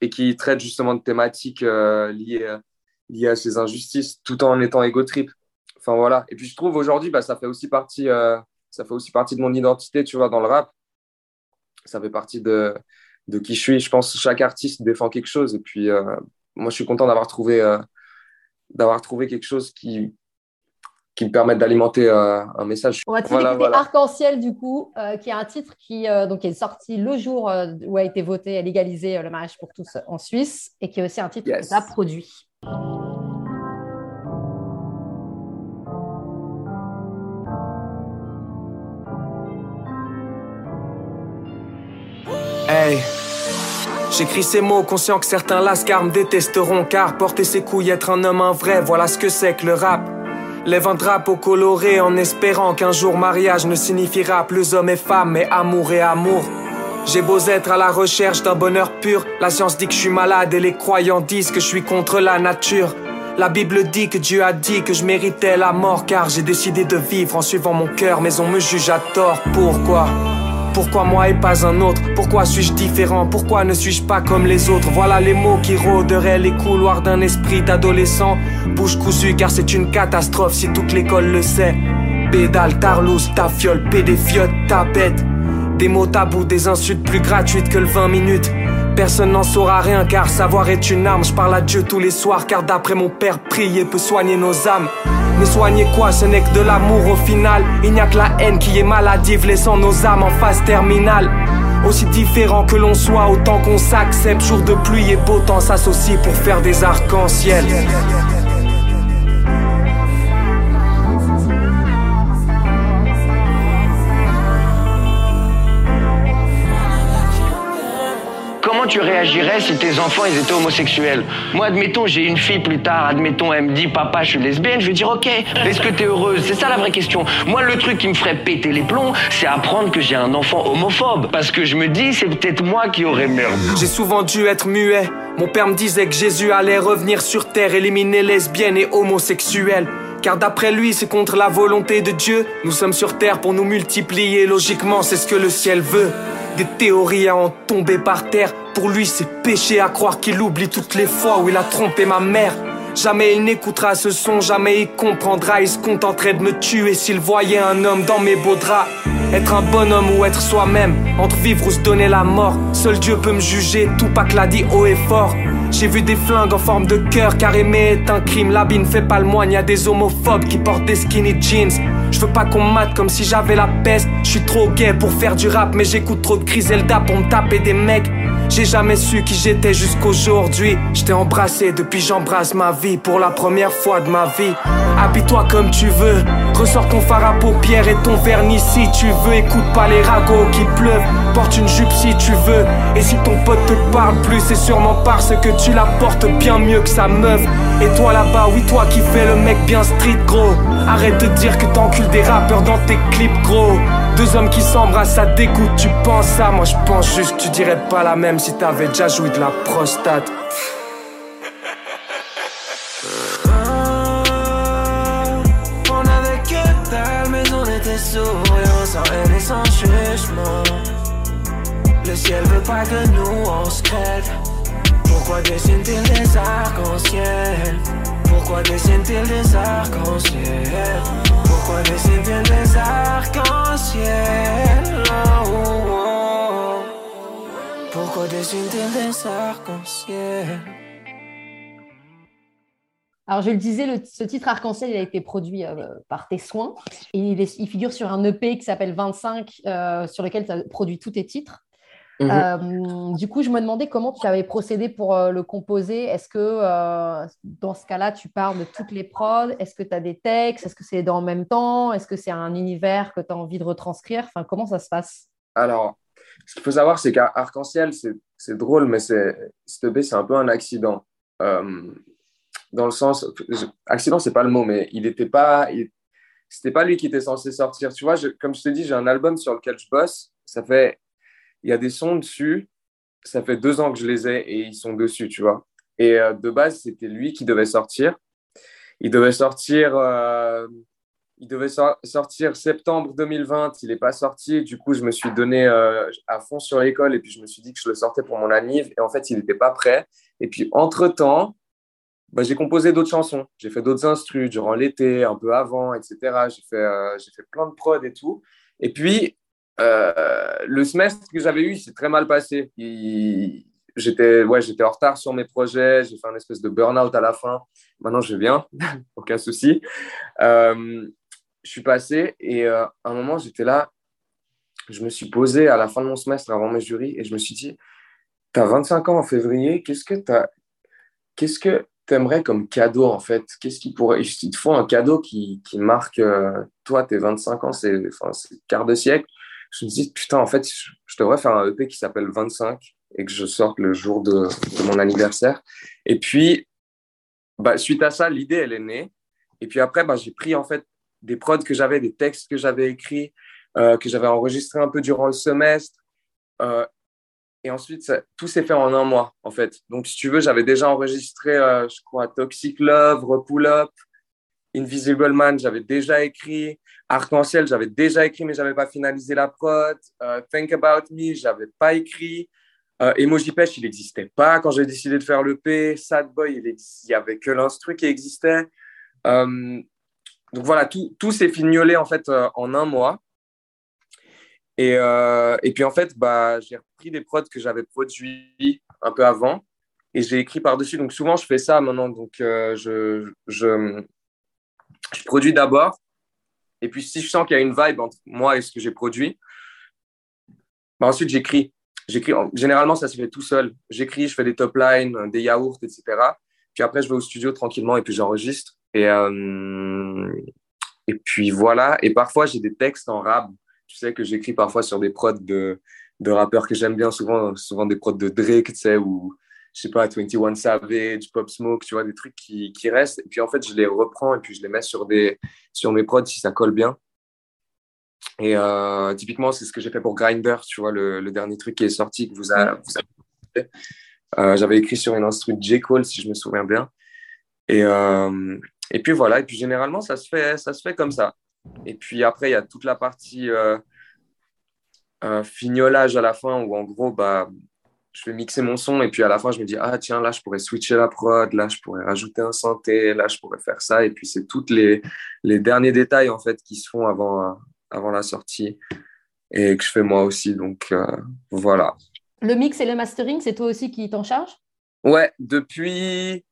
Et qui traitent justement de thématiques liées, liées à ces injustices tout en étant Ego Trip. Enfin voilà. Et puis je trouve aujourd'hui, bah, ça fait aussi partie, euh, ça fait aussi partie de mon identité, tu vois, dans le rap. Ça fait partie de, de qui je suis. Je pense que chaque artiste défend quelque chose. Et puis euh, moi, je suis content d'avoir trouvé, euh, d'avoir trouvé quelque chose qui, qui me permette d'alimenter un message. On va voilà, Arc-en-Ciel, du coup, qui est un titre qui donc, est sorti le jour où a été voté et légalisé le mariage pour tous en Suisse et qui est aussi un titre que tu as produit. J'écris ces mots conscient que certains lascars me détesteront car porter ses couilles, être un homme un vrai, voilà ce que c'est que le rap. Lève un drapeau coloré en espérant qu'un jour mariage ne signifiera plus homme et femme mais amour et amour. J'ai beau être à la recherche d'un bonheur pur, la science dit que je suis malade et les croyants disent que je suis contre la nature. La Bible dit que Dieu a dit que je méritais la mort car j'ai décidé de vivre en suivant mon cœur mais on me juge à tort. Pourquoi? Pourquoi moi et pas un autre? Pourquoi suis-je différent? Pourquoi ne suis-je pas comme les autres? Voilà les mots qui rôderaient les couloirs d'un esprit d'adolescent. Bouche cousue car c'est une catastrophe si toute l'école le sait. Pédale, tarlouse, ta fiole, pédéfiote, ta bête. Des mots tabous, des insultes plus gratuites que le 20 minutes. Personne n'en saura rien car savoir est une arme. Je parle à Dieu tous les soirs car d'après mon père, prier peut soigner nos âmes. Mais soigner quoi, ce n'est que de l'amour au final. Il n'y a que la haine qui est maladive, laissant nos âmes en phase terminale. Aussi différent que l'on soit, autant qu'on s'accepte. Jour de pluie et beau temps s'associent pour faire des arcs-en-ciel. Tu réagirais si tes enfants ils étaient homosexuels? Moi, admettons, j'ai une fille plus tard, admettons, elle me dit papa, je suis lesbienne, je vais dire ok, est-ce que t'es heureuse? C'est ça la vraie question. Moi, le truc qui me ferait péter les plombs, c'est apprendre que j'ai un enfant homophobe. Parce que je me dis, c'est peut-être moi qui aurais merde. J'ai souvent dû être muet. Mon père me disait que Jésus allait revenir sur terre, éliminer lesbiennes et homosexuels. Car d'après lui, c'est contre la volonté de Dieu. Nous sommes sur terre pour nous multiplier. Logiquement, c'est ce que le ciel veut. Des théories à en tomber par terre. Pour lui, c'est péché à croire qu'il oublie toutes les fois où il a trompé ma mère. Jamais il n'écoutera ce son, jamais il comprendra. Il se contenterait de me tuer s'il voyait un homme dans mes beaux draps. Être un bonhomme ou être soi-même, entre vivre ou se donner la mort. Seul Dieu peut me juger, tout pas l'a dit haut et fort. J'ai vu des flingues en forme de cœur, car aimer est un crime. La ne fait pas le moine, y a des homophobes qui portent des skinny jeans. Je veux pas qu'on mate comme si j'avais la peste. Je suis trop gay pour faire du rap, mais j'écoute trop de Griselda pour me taper des mecs. J'ai jamais su qui j'étais jusqu'aujourd'hui. J't'ai embrassé depuis j'embrasse ma vie pour la première fois de ma vie. Habille-toi comme tu veux, ressors ton phare à paupières et ton vernis si tu veux. Écoute pas les ragots qui pleuvent, porte une jupe si tu veux. Et si ton pote te parle plus, c'est sûrement parce que tu la portes bien mieux que sa meuf. Et toi là-bas, oui, toi qui fais le mec bien street gros. Arrête de dire que t'encules des rappeurs dans tes clips gros. Deux hommes qui s'embrassent, ça dégoûte, tu penses ça? Moi je pense juste tu dirais pas la même si t'avais déjà joué de la prostate. On avait que dalle mais on était souriants sans haine et sans jugement Le ciel veut pas que nous on se crève. Pourquoi dessine-t-il des arcs-en-ciel? Pourquoi dessine-t-il des arcs-en-ciel? Pourquoi des arcs-en-ciel oh, oh, oh. Pourquoi dessine des arcs-en-ciel? Alors, je le disais, ce titre Arc-en-Ciel, a été produit euh, par tes soins. Et il, figure sur un EP qui s'appelle 25, euh, sur lequel tu as produit tous tes titres. Mhm. Euh, du coup, je me demandais comment tu avais procédé pour euh, le composer. Est-ce que euh, dans ce cas-là, tu parles de toutes les prods? Est-ce que tu as des textes? Est-ce que c'est dans le même temps? Est-ce que c'est un univers que tu as envie de retranscrire? Enfin, Comment ça se passe? Alors, ce qu'il faut savoir, c'est qu'Arc-en-Ciel, c'est drôle, mais c'est c'est un peu un accident. dans le sens, accident, c'est pas le mot, mais il n'était pas, c'était pas lui qui était censé sortir. Tu vois, comme je t'ai dit, j'ai un album sur lequel je bosse. Ça fait il y a des sons dessus, ça fait deux ans que je les ai et ils sont dessus, tu vois. Et euh, de base, c'était lui qui devait sortir. Il devait sortir, euh, il devait sortir septembre 2020. Il n'est pas sorti. Du coup, je me suis donné euh, à fond sur l'école et puis je me suis dit que je le sortais pour mon anniv. Et en fait, il n'était pas prêt. Et puis, entre-temps, bah, j'ai composé d'autres chansons. J'ai fait d'autres instrus durant l'été, un peu avant, etc. J'ai fait, j'ai fait plein de prod et tout. Et puis, euh, le semestre que j'avais eu, c'est très mal passé. J'étais ouais, en retard sur mes projets, j'ai fait un espèce de burn-out à la fin. Maintenant, je viens, aucun souci. Euh, je suis passé et euh, à un moment, j'étais là, je me suis posé à la fin de mon semestre avant mes jurys et je me suis dit, tu as 25 ans en février, qu'est-ce que tu. Qu'est-ce que t'aimerais comme cadeau, en fait? Qu'est-ce qui pourrait. Ils te font un cadeau qui, qui marque, toi, tes 25 ans, c'est enfin, quart de siècle. Je me dis, putain, en fait, je devrais faire un EP qui s'appelle 25 et que je sorte le jour de, mon anniversaire. Et puis, bah, suite à ça, l'idée, elle est née. Et puis après, bah, j'ai pris en fait des prods que j'avais, des textes que j'avais écrits, euh, que j'avais enregistrés un peu durant le semestre. Euh, et ensuite, tout s'est fait en un mois, en fait. Donc, si tu veux, j'avais déjà enregistré, euh, je crois, Toxic Love, Repull Up, Invisible Man, j'avais déjà écrit. Arc-en-ciel, j'avais déjà écrit, mais j'avais pas finalisé la prod. Think About Me, j'avais pas écrit. Emoji Pêche, il n'existait pas quand j'ai décidé de faire le P. Sad Boy, il n'y avait que l'instru qui existait. Euh, donc voilà, tout, tout s'est fignolé en fait euh, en un mois. Et, euh, et puis en fait, bah, j'ai repris des prods que j'avais produits un peu avant et j'ai écrit par-dessus. Donc souvent, je fais ça maintenant. Donc je, je, je, produis d'abord. Et puis si je sens qu'il y a une vibe entre moi et ce que j'ai produit, bah, ensuite j'écris. J'écris. Généralement, ça se fait tout seul. J'écris, je fais des top lines, des yaourts, etc. Puis après, je vais au studio tranquillement et puis j'enregistre. Et, euh, et puis voilà. Et parfois, j'ai des textes en rap. Tu sais que j'écris parfois sur des prods de, de rappeurs que j'aime bien, souvent, souvent des prods de Drake, tu sais, je sais pas, 21 Savage, Pop Smoke, tu vois, des trucs qui, qui, restent. Et puis en fait, je les reprends et puis je les mets sur, des, sur mes prods si ça colle bien. Et euh, typiquement, c'est ce que j'ai fait pour Grinder, tu vois, le, le, dernier truc qui est sorti que vous, avez euh, J'avais écrit sur une instru de J. Cole, si je me souviens bien. Et, euh, et puis voilà, et puis généralement, ça se fait, ça se fait comme ça. Et puis après, il y a toute la partie euh, fignolage à la fin où en gros, bah, je vais mixer mon son et puis à la fin, je me dis, ah tiens, là, je pourrais switcher la prod, là, je pourrais rajouter un synthé, là, je pourrais faire ça. Et puis c'est tous les, les derniers détails en fait qui se font avant, avant la sortie et que je fais moi aussi. Donc euh, voilà. Le mix et le mastering, c'est toi aussi qui t'en charge Ouais, depuis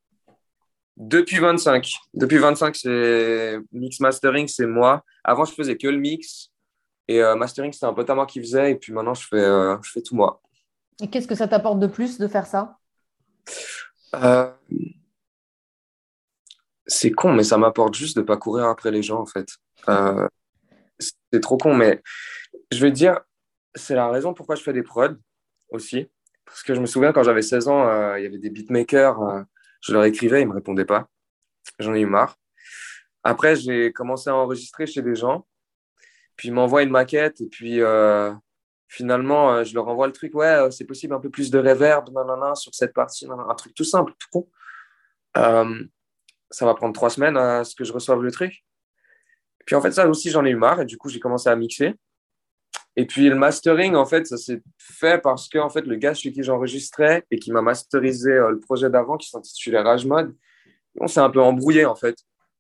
depuis 25. Depuis 25, c'est mix mastering, c'est moi. Avant, je faisais que le mix. Et euh, mastering, c'était un pote à moi qui faisait. Et puis maintenant, je fais, euh, je fais tout moi. Et qu'est-ce que ça t'apporte de plus de faire ça? Euh, C'est con, mais ça m'apporte juste de pas courir après les gens, en fait. c'est trop con, mais je vais dire, c'est la raison pourquoi je fais des prods aussi. Parce que je me souviens, quand j'avais 16 ans, il y avait des beatmakers je leur écrivais, ils me répondaient pas. J'en ai eu marre. Après, j'ai commencé à enregistrer chez des gens. Puis ils m'envoient une maquette et puis euh, finalement, euh, je leur envoie le truc. Ouais, euh, c'est possible un peu plus de reverb nanana, sur cette partie. un truc tout simple, tout con. ça va prendre trois semaines à ce que je reçoive le truc. Puis en fait, ça aussi, j'en ai eu marre et du coup, j'ai commencé à mixer. Et puis le mastering, en fait, ça s'est fait parce que en fait, le gars chez qui j'enregistrais et qui m'a masterisé euh, le projet d'avant, qui s'intitulait Rage Mode, on s'est un peu embrouillé en fait.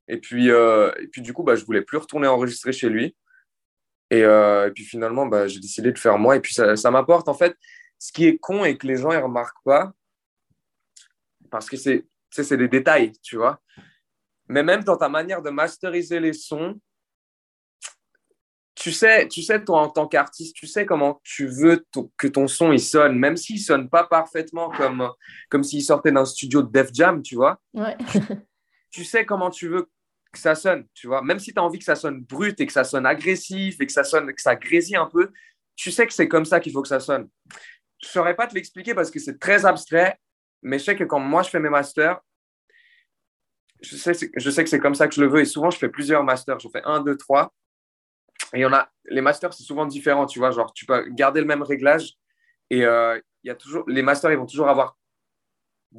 Et puis, euh, et puis du coup, bah, je voulais plus retourner enregistrer chez lui. Et, euh, et puis finalement, bah, j'ai décidé de faire moi. Et puis ça, ça m'apporte en fait. Ce qui est con et que les gens ne remarquent pas, parce que c'est des détails, tu vois. Mais même dans ta manière de masteriser les sons, tu sais, tu sais, toi, en tant qu'artiste, tu sais comment tu veux que ton son il sonne, même s'il sonne pas parfaitement comme, comme s'il sortait d'un studio de Def Jam, tu vois. tu sais comment tu veux que ça sonne, tu vois. Même si tu as envie que ça sonne brut et que ça sonne agressif et que ça sonne, que ça grésille un peu, tu sais que c'est comme ça qu'il faut que ça sonne. Je saurais pas te l'expliquer parce que c'est très abstrait, mais je sais que quand moi je fais mes masters, je sais, que c'est comme ça que je le veux et souvent je fais plusieurs masters. Je fais un, deux, trois et en a, les masters, c'est souvent différent, tu vois. Genre, tu peux garder le même réglage et euh, il y a toujours, les masters, ils vont toujours avoir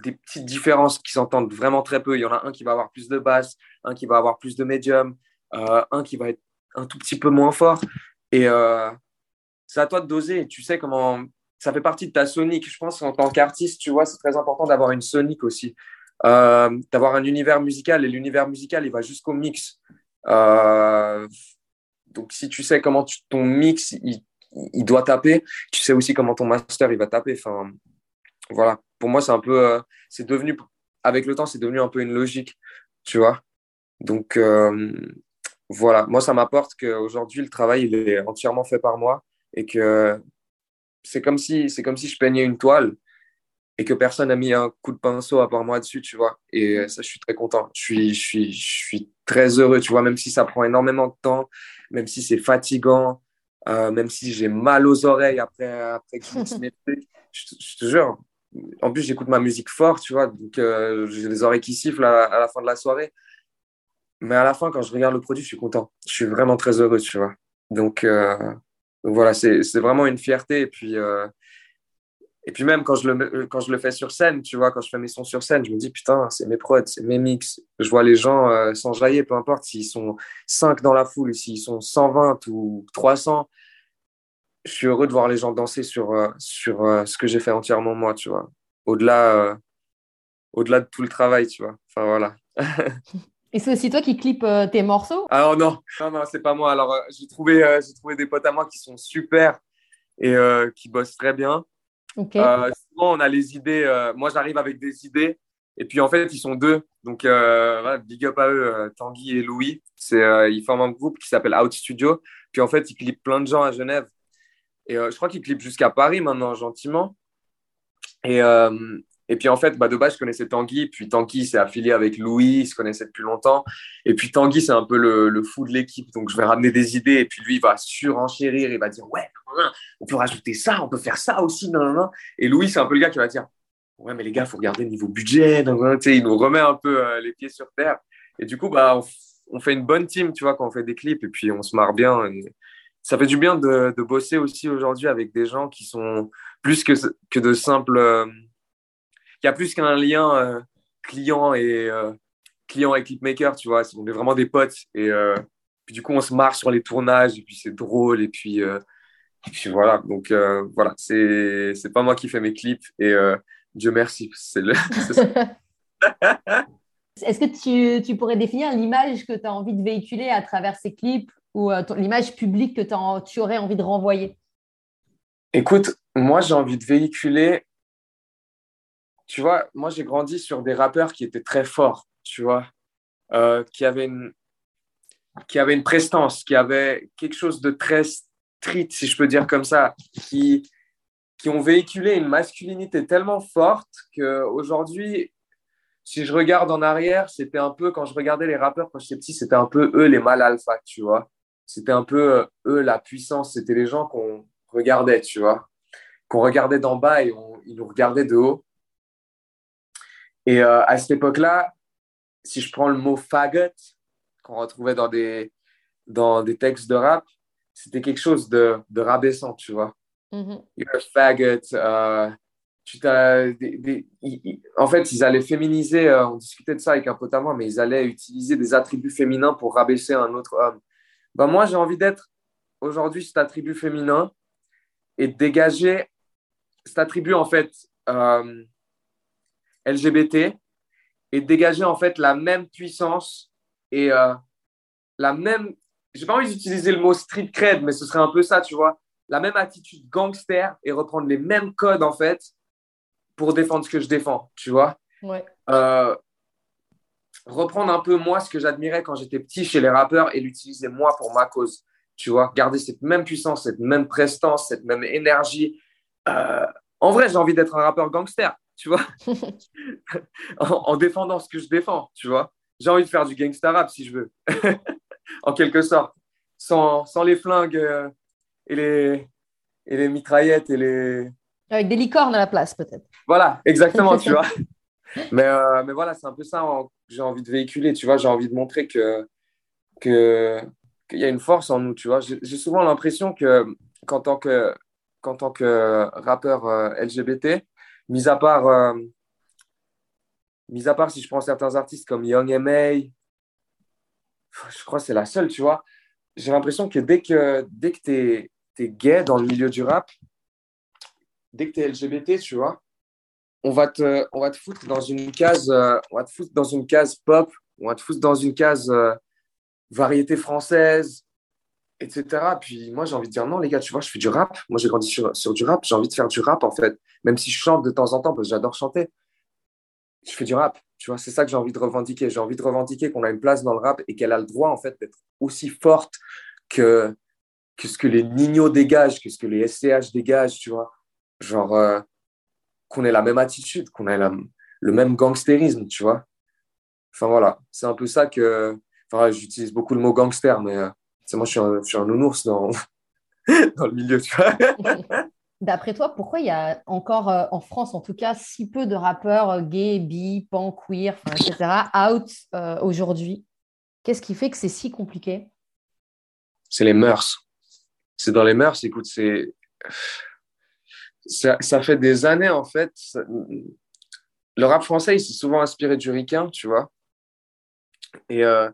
des petites différences qui s'entendent vraiment très peu. Il y en a un qui va avoir plus de basse, un qui va avoir plus de médium, euh, un qui va être un tout petit peu moins fort. Et euh, c'est à toi de doser. Tu sais comment. Ça fait partie de ta sonique. Je pense qu'en tant qu'artiste, tu vois, c'est très important d'avoir une sonique aussi. d'avoir un univers musical. Et l'univers musical, il va jusqu'au mix. Euh, donc, si tu sais comment ton mix il, doit taper, tu sais aussi comment ton master il va taper. Enfin, voilà. Pour moi, c'est un peu, euh, c'est devenu, avec le temps, c'est devenu un peu une logique, tu vois. Donc, euh, voilà. Moi, ça m'apporte qu'aujourd'hui, le travail il est entièrement fait par moi et que c'est comme si, comme si je peignais une toile et que personne n'a mis un coup de pinceau à part moi dessus, tu vois. Et ça, je suis très content. Je suis, je suis, je suis très heureux, tu vois, même si ça prend énormément de temps, même si c'est fatigant, euh, même si j'ai mal aux oreilles après, après que je me trucs. Je, te jure. En plus, j'écoute ma musique fort, tu vois, donc euh, j'ai les oreilles qui sifflent à, la fin de la soirée. Mais à la fin, quand je regarde le produit, je suis content. Je suis vraiment très heureux, tu vois. Donc, euh, voilà, c'est vraiment une fierté. Et puis, et puis même quand je, le, quand je le fais sur scène, tu vois, quand je fais mes sons sur scène, je me dis, putain, c'est mes prods, c'est mes mix. Je vois les gens euh, s'enjailler, peu importe s'ils sont 5 dans la foule, s'ils sont 120 ou 300. Je suis heureux de voir les gens danser sur, euh, sur euh, ce que j'ai fait entièrement moi, tu vois. Au-delà au-delà de tout le travail, tu vois. Enfin, voilà. Et c'est aussi toi qui clips tes morceaux? Alors non, non, non, c'est pas moi. Alors j'ai trouvé, j'ai trouvé des potes à moi qui sont super et qui bossent très bien. Euh, souvent, on a les idées. Euh, moi, j'arrive avec des idées. Et puis, en fait, ils sont deux. Donc, euh, big up à eux, Tanguy et Louis. C'est, ils forment un groupe qui s'appelle Out Studio. Puis, en fait, ils clippent plein de gens à Genève. Et je crois qu'ils clippent jusqu'à Paris maintenant, gentiment. Et, et puis en fait, bah, de base, je connaissais Tanguy. Puis Tanguy s'est affilié avec Louis, ils se connaissaient depuis longtemps. Et puis Tanguy, c'est un peu le, le fou de l'équipe. Donc je vais ramener des idées. Et puis lui, il va surenchérir. Il va dire Ouais, on peut rajouter ça, on peut faire ça aussi. Non, non, non. Et Louis, c'est un peu le gars qui va dire Ouais, mais les gars, il faut regarder le niveau budget. il nous remet un peu euh, les pieds sur terre. Et du coup, bah, on, fait une bonne team, tu vois, quand on fait des clips. Et puis on se marre bien. Ça fait du bien de, bosser aussi aujourd'hui avec des gens qui sont plus que, de simples. Euh, il y a plus qu'un lien euh, client et euh, client et clipmaker, tu vois. On est vraiment des potes. Et puis du coup, on se marche sur les tournages et puis c'est drôle. Et puis, voilà. Donc voilà, c'est pas moi qui fais mes clips et Dieu merci. Est-ce que tu, tu, pourrais définir l'image que tu as envie de véhiculer à travers ces clips ou l'image publique que tu aurais envie de renvoyer? Écoute, moi j'ai envie de véhiculer tu vois, moi j'ai grandi sur des rappeurs qui étaient très forts, tu vois, euh, qui, avaient une, qui avaient une prestance, qui avaient quelque chose de très street, si je peux dire comme ça, qui, qui ont véhiculé une masculinité tellement forte qu'aujourd'hui, si je regarde en arrière, c'était un peu, quand je regardais les rappeurs quand j'étais petit, c'était un peu eux les mal alpha, tu vois. C'était un peu euh, eux la puissance, c'était les gens qu'on regardait, tu vois. Qu'on regardait d'en bas et ils nous regardaient de haut. Et euh, à cette époque-là, si je prends le mot faggot, qu'on retrouvait dans des, dans des textes de rap, c'était quelque chose de, de rabaissant, tu vois. Mm-hmm. You're a faggot. Euh, tu en fait, ils allaient féminiser, euh, on discutait de ça avec un pote à moi, mais ils allaient utiliser des attributs féminins pour rabaisser un autre homme. Ben, moi, j'ai envie d'être aujourd'hui cet attribut féminin et de dégager cet attribut, en fait, LGBT et dégager en fait la même puissance et euh, la même. J'ai pas envie d'utiliser le mot street cred, mais ce serait un peu ça, tu vois. La même attitude gangster et reprendre les mêmes codes en fait pour défendre ce que je défends, tu vois. Ouais. Euh, reprendre un peu moi ce que j'admirais quand j'étais petit chez les rappeurs et l'utiliser moi pour ma cause, tu vois. Garder cette même puissance, cette même prestance, cette même énergie. Euh, en vrai, j'ai envie d'être un rappeur gangster tu vois, en, défendant ce que je défends, tu vois. J'ai envie de faire du gangsta rap si je veux, en quelque sorte, sans, sans les flingues euh, et, les, et les mitraillettes et les. Avec des licornes à la place, peut-être. Voilà, exactement, tu vois. Mais, euh, mais voilà, c'est un peu ça que j'ai envie de véhiculer, tu vois. J'ai envie de montrer que qu'il y a une force en nous, tu vois. J'ai souvent l'impression que qu'en tant que qu'en tant que rappeur euh, LGBT, mis à part, euh, mis à part si je prends certains artistes comme Young M.A., je crois que c'est la seule, tu vois. J'ai l'impression que dès que, dès que tu es, gay dans le milieu du rap, dès que tu es LGBT, tu vois, on va, te, on va te foutre dans une case, euh, on va te foutre dans une case pop, on va te foutre dans une case euh, variété française, etc. Puis moi, j'ai envie de dire non, les gars, tu vois, je fais du rap. Moi, j'ai grandi sur, sur du rap. J'ai envie de faire du rap, en fait. Même si je chante de temps en temps, parce que j'adore chanter. Je fais du rap. Tu vois, c'est ça que j'ai envie de revendiquer. J'ai envie de revendiquer qu'on a une place dans le rap et qu'elle a le droit, en fait, d'être aussi forte que, que ce que les Nino dégagent, que ce que les SCH dégagent, tu vois. Genre, euh, qu'on ait la même attitude, qu'on ait le même gangstérisme, tu vois. Enfin voilà, c'est un peu ça que. Enfin, j'utilise beaucoup le mot gangster, mais euh, moi, je suis, un, je suis un nounours dans, dans le milieu, tu vois. D'après toi, pourquoi il y a encore, euh, en France en tout cas, si peu de rappeurs euh, gays, bi, pan, queer, etc., out aujourd'hui? Qu'est-ce qui fait que c'est si compliqué? C'est les mœurs. C'est dans les mœurs, écoute, c'est. Ça, fait des années, en fait. Le rap français, il s'est souvent inspiré du ricain, tu vois. Et euh,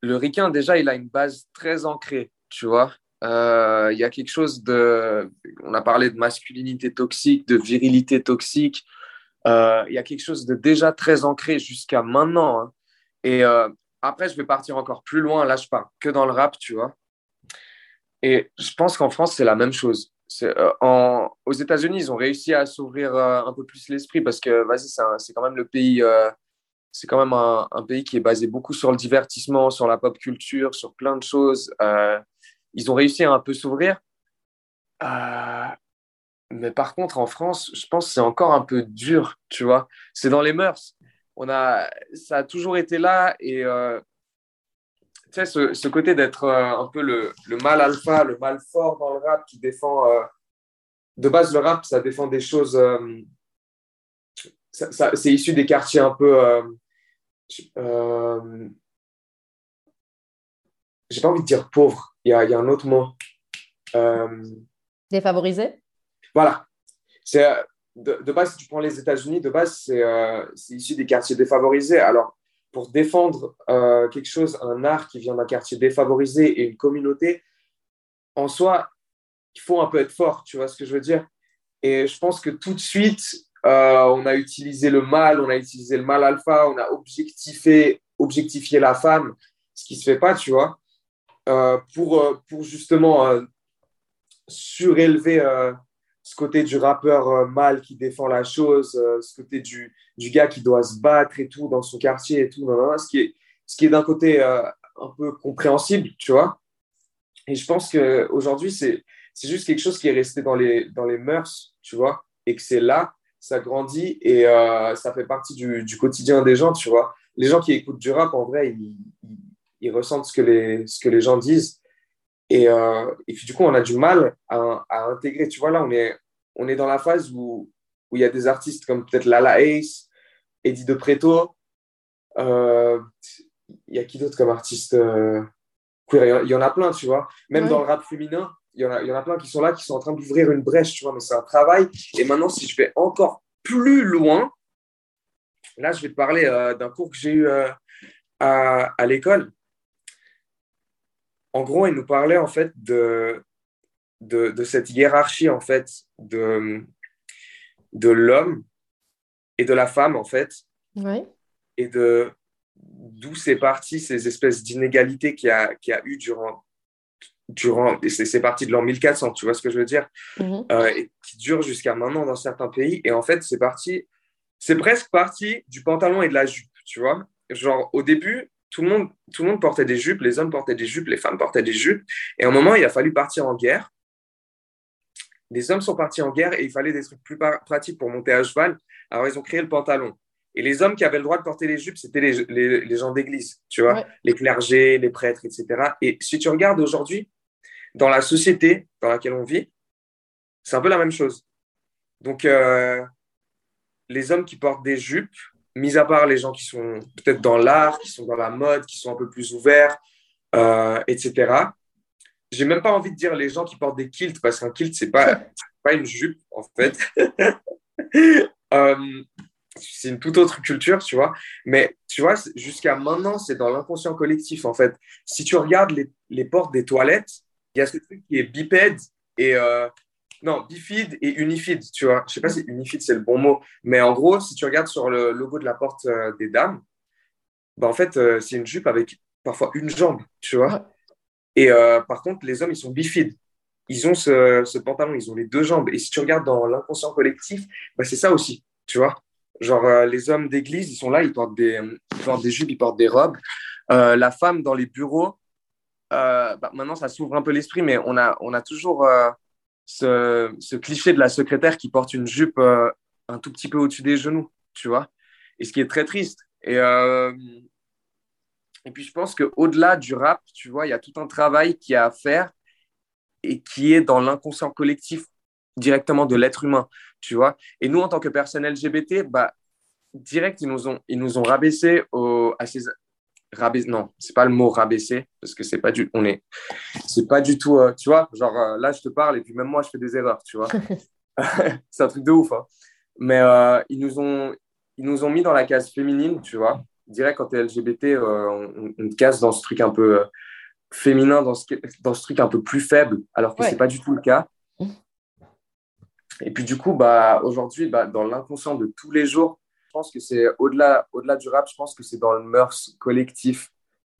le ricain, déjà, il a une base très ancrée, tu vois. Euh, il y a quelque chose de. On a parlé de masculinité toxique, de virilité toxique. Euh, il y a quelque chose de déjà très ancré jusqu'à maintenant. Hein. Et après, je vais partir encore plus loin. Là, je pars que dans le rap, tu vois. Et je pense qu'en France, c'est la même chose. En, aux États-Unis, ils ont réussi à s'ouvrir un peu plus l'esprit parce que, vas-y, c'est quand même le pays c'est quand même un, pays qui est basé beaucoup sur le divertissement, sur la pop culture, sur plein de choses. Euh, ils ont réussi à un peu s'ouvrir. Euh, mais par contre, en France, je pense que c'est encore un peu dur, tu vois. C'est dans les mœurs. On a, ça a toujours été là et euh, sais, ce, côté d'être un peu le, le, mal alpha, le mal fort dans le rap qui défend. de base, le rap, ça défend des choses. c'est issu des quartiers un peu euh, j'ai pas envie de dire pauvre, il y a, y a un autre mot. Euh, Défavorisé Voilà. C'est, de, de, base, si tu prends les États-Unis, de base, c'est, euh, c'est issu des quartiers défavorisés. Alors, pour défendre quelque chose, un art qui vient d'un quartier défavorisé et une communauté, en soi, il faut un peu être fort, tu vois ce que je veux dire? Et je pense que tout de suite, euh, on a utilisé le mal, on a utilisé le mal alpha, on a objectifié, objectifié la femme, ce qui ne se fait pas, tu vois, euh, pour, euh, pour justement surélever ce côté du rappeur mal qui défend la chose, ce côté du, du, gars qui doit se battre et tout dans son quartier et tout, ce qui est, ce qui est d'un côté un peu compréhensible, tu vois. Et je pense qu'aujourd'hui, c'est, c'est juste quelque chose qui est resté dans les, dans les mœurs, tu vois, et que c'est là ça grandit et euh, ça fait partie du, quotidien des gens, tu vois. Les gens qui écoutent du rap, en vrai, ils, ressentent ce que, les, ce que les gens disent. Et, euh, et, puis, du coup, on a du mal à, intégrer. Tu vois, là, on est, on est dans la phase où, où il y a des artistes comme peut-être Lala Ace, Eddie De Preto. Euh, il y a qui d'autre comme artiste Il y en a plein, tu vois. Même dans le rap féminin, il y, en a, y en a plein qui sont là, qui sont en train d'ouvrir une brèche, tu vois, mais c'est un travail. Et maintenant, si je vais encore plus loin, là, je vais te parler euh, d'un cours que j'ai eu euh, à, à l'école. En gros, il nous parlait en fait de, de, de cette hiérarchie en fait de, de l'homme et de la femme en fait. Et de d'où c'est parti ces espèces d'inégalités qu'il y a, qu'il y a eu durant durant, c'est parti de l'an 1400, tu vois ce que je veux dire, mhm. euh, et qui dure jusqu'à maintenant dans certains pays. Et en fait, c'est parti, c'est presque parti du pantalon et de la jupe, tu vois? Genre, au début, tout le, monde, tout le monde portait des jupes, les hommes portaient des jupes, les femmes portaient des jupes. Et à un moment, il a fallu partir en guerre. Les hommes sont partis en guerre et il fallait des trucs plus pratiques pour monter à cheval. Alors, ils ont créé le pantalon. Et les hommes qui avaient le droit de porter les jupes, c'était les, les, gens d'église, tu vois, les clergés, les prêtres, etc. Et si tu regardes aujourd'hui, dans la société dans laquelle on vit, c'est un peu la même chose. Donc, euh, les hommes qui portent des jupes, mis à part les gens qui sont peut-être dans l'art, qui sont dans la mode, qui sont un peu plus ouverts, euh, etc. J'ai même pas envie de dire les gens qui portent des kilts, parce qu'un kilt, c'est pas, pas une jupe, en fait. euh, c'est une toute autre culture, tu vois. Mais tu vois, jusqu'à maintenant, c'est dans l'inconscient collectif, en fait. Si tu regardes les, les, portes des toilettes, il y a ce truc qui est bipède et. Euh, non, bifide et unifide, tu vois. Je sais pas si unifide, c'est le bon mot. Mais en gros, si tu regardes sur le logo de la porte euh, des dames, bah, en fait, euh, c'est une jupe avec parfois une jambe, tu vois. Et par contre, les hommes, ils sont bifides ils ont ce, ce, pantalon, ils ont les deux jambes. Et si tu regardes dans l'inconscient collectif, bah, c'est ça aussi, tu vois. Genre, euh, les hommes d'église, ils sont là, ils portent des, des jupes, ils portent des robes. Euh, la femme dans les bureaux, euh, bah, maintenant, ça s'ouvre un peu l'esprit, mais on a, on a toujours ce, cliché de la secrétaire qui porte une jupe un tout petit peu au-dessus des genoux, tu vois. Et ce qui est très triste. Et, euh, et puis, je pense qu'au-delà du rap, tu vois, il y a tout un travail qui a à faire et qui est dans l'inconscient collectif directement de l'être humain, tu vois. Et nous, en tant que personnes LGBT, bah, direct, ils nous ont, ils nous ont rabaissé au, à ces, rabaissé, non, c'est pas le mot rabaisser parce que c'est pas du, on est, c'est pas du tout, euh, tu vois, genre euh, là, je te parle et puis même moi, je fais des erreurs, tu vois. c'est un truc de ouf, hein. Mais euh, ils, nous ont, ils nous ont mis dans la case féminine, tu vois. Direct, quand tu es LGBT, on, on, te casse dans ce truc un peu féminin, dans ce, dans ce truc un peu plus faible, alors que c'est pas du tout le cas. Et puis du coup, bah, aujourd'hui, bah, dans l'inconscient de tous les jours, pense que c'est au-delà au -delà du rap, je pense que c'est dans le mœurs collectif,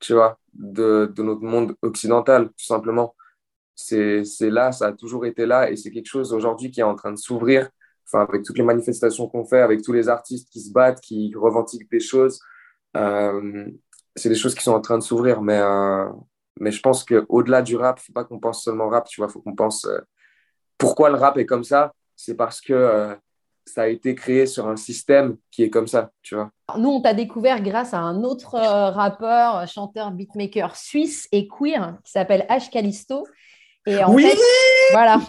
tu vois, de, notre monde occidental, tout simplement. C'est là, ça a toujours été là et c'est quelque chose aujourd'hui qui est en train de s'ouvrir, enfin, avec toutes les manifestations qu'on fait, avec tous les artistes qui se battent, qui revendiquent des choses. Euh, c'est des choses qui sont en train de s'ouvrir, mais, euh, mais je pense qu'au-delà du rap, il ne faut pas qu'on pense seulement rap, tu vois, faut qu'on pense euh, pourquoi le rap est comme ça? C'est parce que ça a été créé sur un système qui est comme ça, tu vois. Nous, on t'a découvert grâce à un autre euh, rappeur, chanteur, beatmaker suisse et queer qui s'appelle H. Callisto. Et en oui fait, voilà.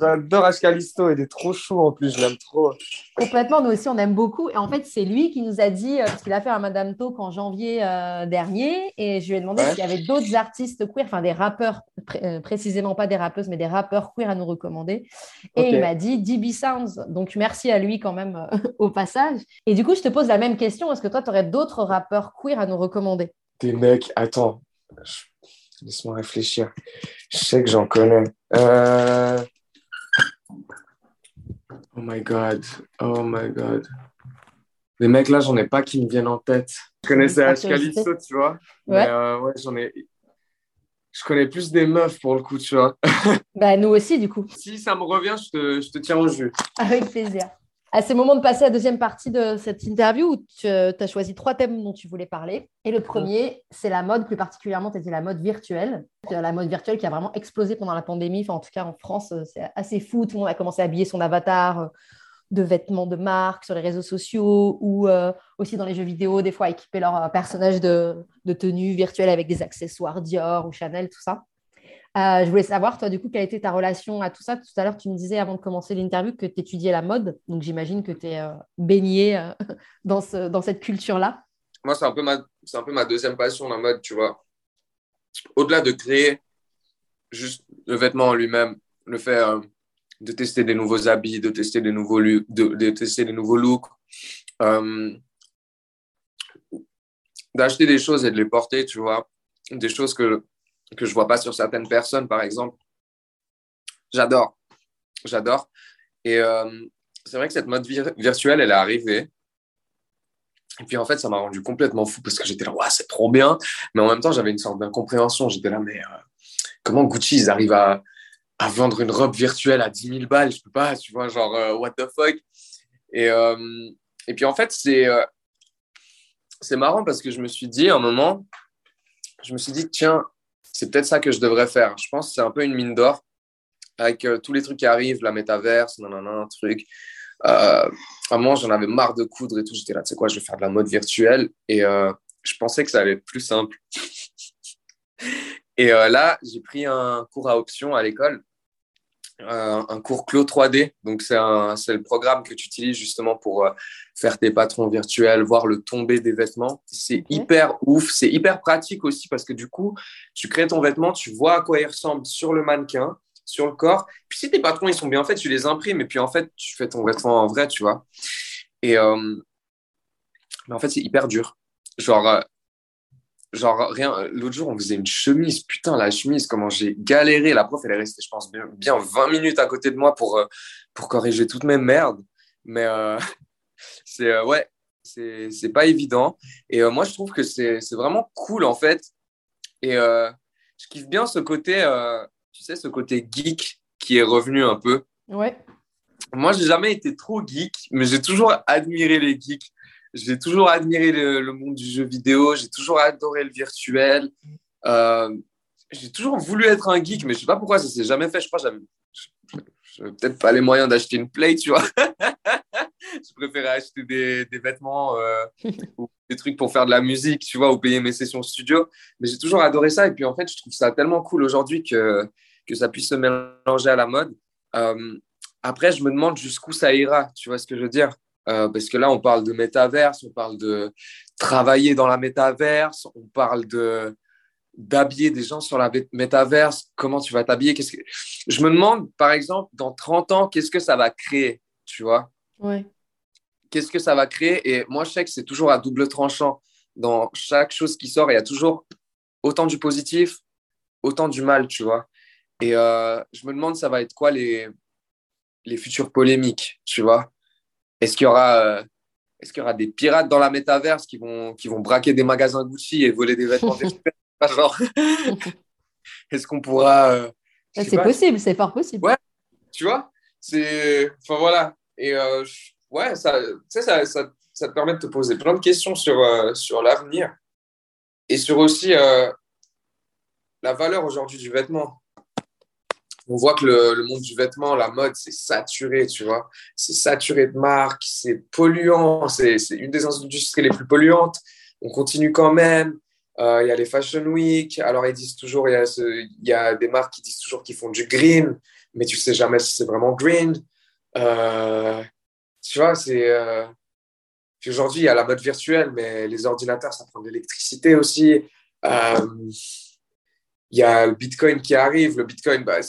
J'adore Ascalisto, il est trop chaud en plus, je l'aime trop. Complètement, nous aussi on aime beaucoup. Et en fait, c'est lui qui nous a dit, euh, parce qu'il a fait un Madame Talk en janvier euh, dernier, et je lui ai demandé s'il y avait d'autres artistes queer, enfin des rappeurs, euh, précisément pas des rappeuses, mais des rappeurs queer à nous recommander. Et il m'a dit DB Sounds. Donc merci à lui quand même au passage. Et du coup, je te pose la même question, est-ce que toi, tu aurais d'autres rappeurs queer à nous recommander? Des mecs, attends, laisse-moi réfléchir. Je sais que j'en connais. Euh... Oh my god, oh my god. Les mecs là, j'en ai pas qui me viennent en tête. Je connaissais H. Calypso, tu vois. Ouais. Mais euh, ouais, j'en ai. Je connais plus des meufs pour le coup, tu vois. bah, nous aussi, du coup. Si ça me revient, je te, je te tiens au jus. Avec plaisir. C'est le moment de passer à la deuxième partie de cette interview où tu euh, as choisi trois thèmes dont tu voulais parler. Et le premier, c'est la mode, plus particulièrement, c'était la mode virtuelle. La mode virtuelle qui a vraiment explosé pendant la pandémie. Enfin, en tout cas, en France, euh, c'est assez fou. Tout le monde a commencé à habiller son avatar euh, de vêtements de marque sur les réseaux sociaux ou aussi dans les jeux vidéo, des fois équiper leur personnage de, de tenue virtuelle avec des accessoires Dior ou Chanel, tout ça. Euh, je voulais savoir, toi, du coup, quelle était ta relation à tout ça? Tout à l'heure, tu me disais avant de commencer l'interview que tu étudiais la mode. Donc, j'imagine que tu es euh, baigné euh, dans, ce, dans cette culture-là. Moi, c'est un, peu ma, deuxième passion, la mode, tu vois. Au-delà de créer juste le vêtement en lui-même, le fait de tester des nouveaux habits, de tester des nouveaux looks, d'acheter des choses et de les porter, tu vois. Des choses que que je vois pas sur certaines personnes, par exemple. J'adore. J'adore. Et euh, c'est vrai que cette mode virtuelle, elle est arrivée. Et puis en fait, ça m'a rendu complètement fou parce que j'étais là, ouais, c'est trop bien. Mais en même temps, j'avais une sorte d'incompréhension. J'étais là, mais euh, comment Gucci, ils arrivent à, à, vendre une robe virtuelle à 10 000 balles? Je peux pas, tu vois, genre, euh, what the fuck? Et, et puis en fait, c'est c'est marrant parce que je me suis dit à un moment, je me suis dit, tiens, c'est peut-être ça que je devrais faire. Je pense que c'est un peu une mine d'or avec euh, tous les trucs qui arrivent, la métaverse, nanana, un truc. Euh, vraiment, j'en avais marre de coudre et tout. J'étais là, tu sais quoi, je vais faire de la mode virtuelle. Et euh, je pensais que ça allait être plus simple. et euh, là, j'ai pris un cours à option à l'école euh, un cours Clos 3D. Donc, c'est le programme que tu utilises justement pour euh, faire tes patrons virtuels, voir le tomber des vêtements. C'est hyper ouf. C'est hyper pratique aussi parce que du coup, tu crées ton vêtement, tu vois à quoi il ressemble sur le mannequin, sur le corps. Puis si tes patrons, ils sont bien faits, tu les imprimes et puis en fait, tu fais ton vêtement en vrai, tu vois. Et euh, mais en fait, c'est hyper dur. Genre, genre rien l'autre jour on faisait une chemise. Putain la chemise comment j'ai galéré. La prof elle est restée je pense bien, bien 20 minutes à côté de moi pour euh, pour corriger toutes mes merdes. Mais euh, c'est euh, ouais c'est c'est pas évident. Et moi je trouve que c'est c'est vraiment cool en fait. Et je kiffe bien ce côté tu sais ce côté geek qui est revenu un peu. Ouais. Moi j'ai jamais été trop geek mais j'ai toujours admiré les geeks j'ai toujours admiré le, monde du jeu vidéo, j'ai toujours adoré le virtuel. Euh, j'ai toujours voulu être un geek, mais je sais pas pourquoi ça s'est jamais fait. Je crois que j'avais peut-être pas les moyens d'acheter une Play, tu vois. je préférais acheter des, des vêtements euh, ou des trucs pour faire de la musique, tu vois, ou payer mes sessions studio. Mais j'ai toujours adoré ça. Et puis, en fait, je trouve ça tellement cool aujourd'hui que, que ça puisse se mélanger à la mode. Euh, après, je me demande jusqu'où ça ira, tu vois ce que je veux dire euh, Parce que là, on parle de métaverse, on parle de travailler dans la métaverse, on parle de d'habiller des gens sur la métaverse, comment tu vas t'habiller? Qu'est-ce que... Je me demande, par exemple, dans 30 ans, qu'est-ce que ça va créer, tu vois? Ouais. Qu'est-ce que ça va créer? Et moi, je sais que c'est toujours à double tranchant. Dans chaque chose qui sort, il y a toujours autant du positif, autant du mal, tu vois? Et euh, je me demande, ça va être quoi les, les futures polémiques, tu vois? Est-ce qu'il y aura... Euh, est-ce qu'il y aura des pirates dans la métaverse qui vont, qui vont braquer des magasins Gucci et voler des vêtements est-ce qu'on pourra. Euh, c'est possible, c'est fort possible. Ouais, tu vois c'est Enfin voilà. Et euh, ouais, ça, ça, ça, ça, te permet de te poser plein de questions sur, euh, sur l'avenir et sur aussi la valeur aujourd'hui du vêtement. On voit que le, monde du vêtement, la mode, c'est saturé, tu vois. C'est saturé de marques, c'est polluant, c'est une des industries les plus polluantes. On continue quand même. Euh, il y a les Fashion Week. Alors, ils disent toujours, il y, a des marques qui disent toujours qu'ils font du green, mais tu sais jamais si c'est vraiment green. Euh, tu vois, c'est. Euh... Aujourd'hui, il y a la mode virtuelle, mais les ordinateurs, ça prend de l'électricité aussi. Il y a le Bitcoin qui arrive. Le Bitcoin, bah,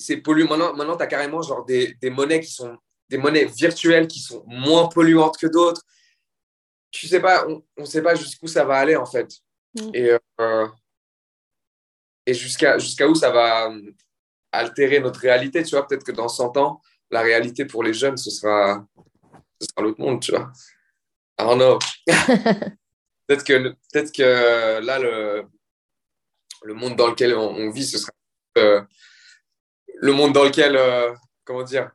c'est polluant. Maintenant, maintenant tu as carrément genre des, des, monnaies qui sont des monnaies virtuelles qui sont moins polluantes que d'autres. Tu sais pas, on ne sait pas jusqu'où ça va aller en fait. Mm. Et, euh, et jusqu'à jusqu'à où ça va euh, altérer notre réalité, tu vois. Peut-être que dans 100 ans, la réalité pour les jeunes, ce sera, ce sera l'autre monde, tu vois. I don't know. peut-être que, peut que là, le, le monde dans lequel on, vit, ce sera euh, le monde dans lequel, comment dire,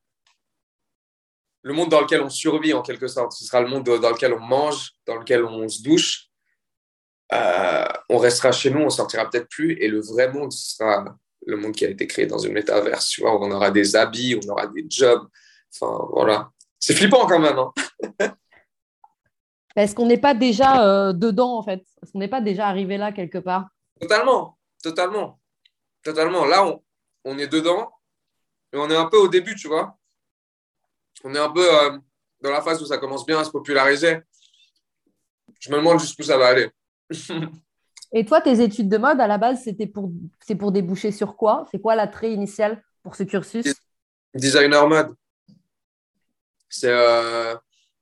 le monde dans lequel on survit en quelque sorte. Ce sera le monde dans lequel on mange, dans lequel on se douche, euh, on restera chez nous, on sortira peut-être plus, et le vrai monde sera le monde qui a été créé dans une métaverse, tu vois, on aura des habits, on aura des jobs, enfin voilà. C'est flippant quand même. Hein Est-ce qu'on n'est pas déjà euh, dedans en fait Est-ce qu'on n'est pas déjà arrivé là quelque part Totalement, totalement, totalement. Là, on, on, est dedans, mais on est un peu au début, tu vois. On est un peu euh, dans la phase où ça commence bien à se populariser. Je me demande jusqu'où ça va aller. Et toi, tes études de mode, à la base, c'était pour, c'est pour déboucher sur quoi? C'est quoi l'attrait initial pour ce cursus? Designer mode. C'est euh,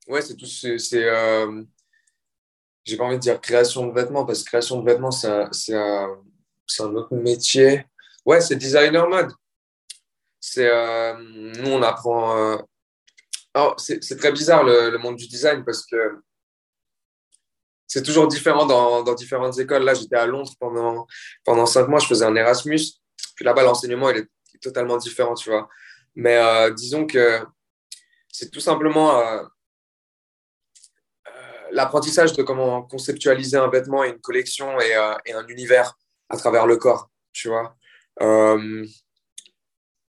ouais, c'est tout. C'est, euh... j'ai pas envie de dire création de vêtements parce que création de vêtements, c'est un, c'est un, c'est un autre métier. Ouais, c'est designer mode. C'est euh... nous, on apprend. Euh, oh, c'est, très bizarre le, monde du design parce que c'est toujours différent dans, différentes écoles. Là, j'étais à Londres pendant, pendant cinq mois, je faisais un Erasmus. Puis là-bas, l'enseignement, il est totalement différent, tu vois. Mais euh, disons que c'est tout simplement l'apprentissage de comment conceptualiser un vêtement et une collection et, et, un univers à travers le corps, tu vois.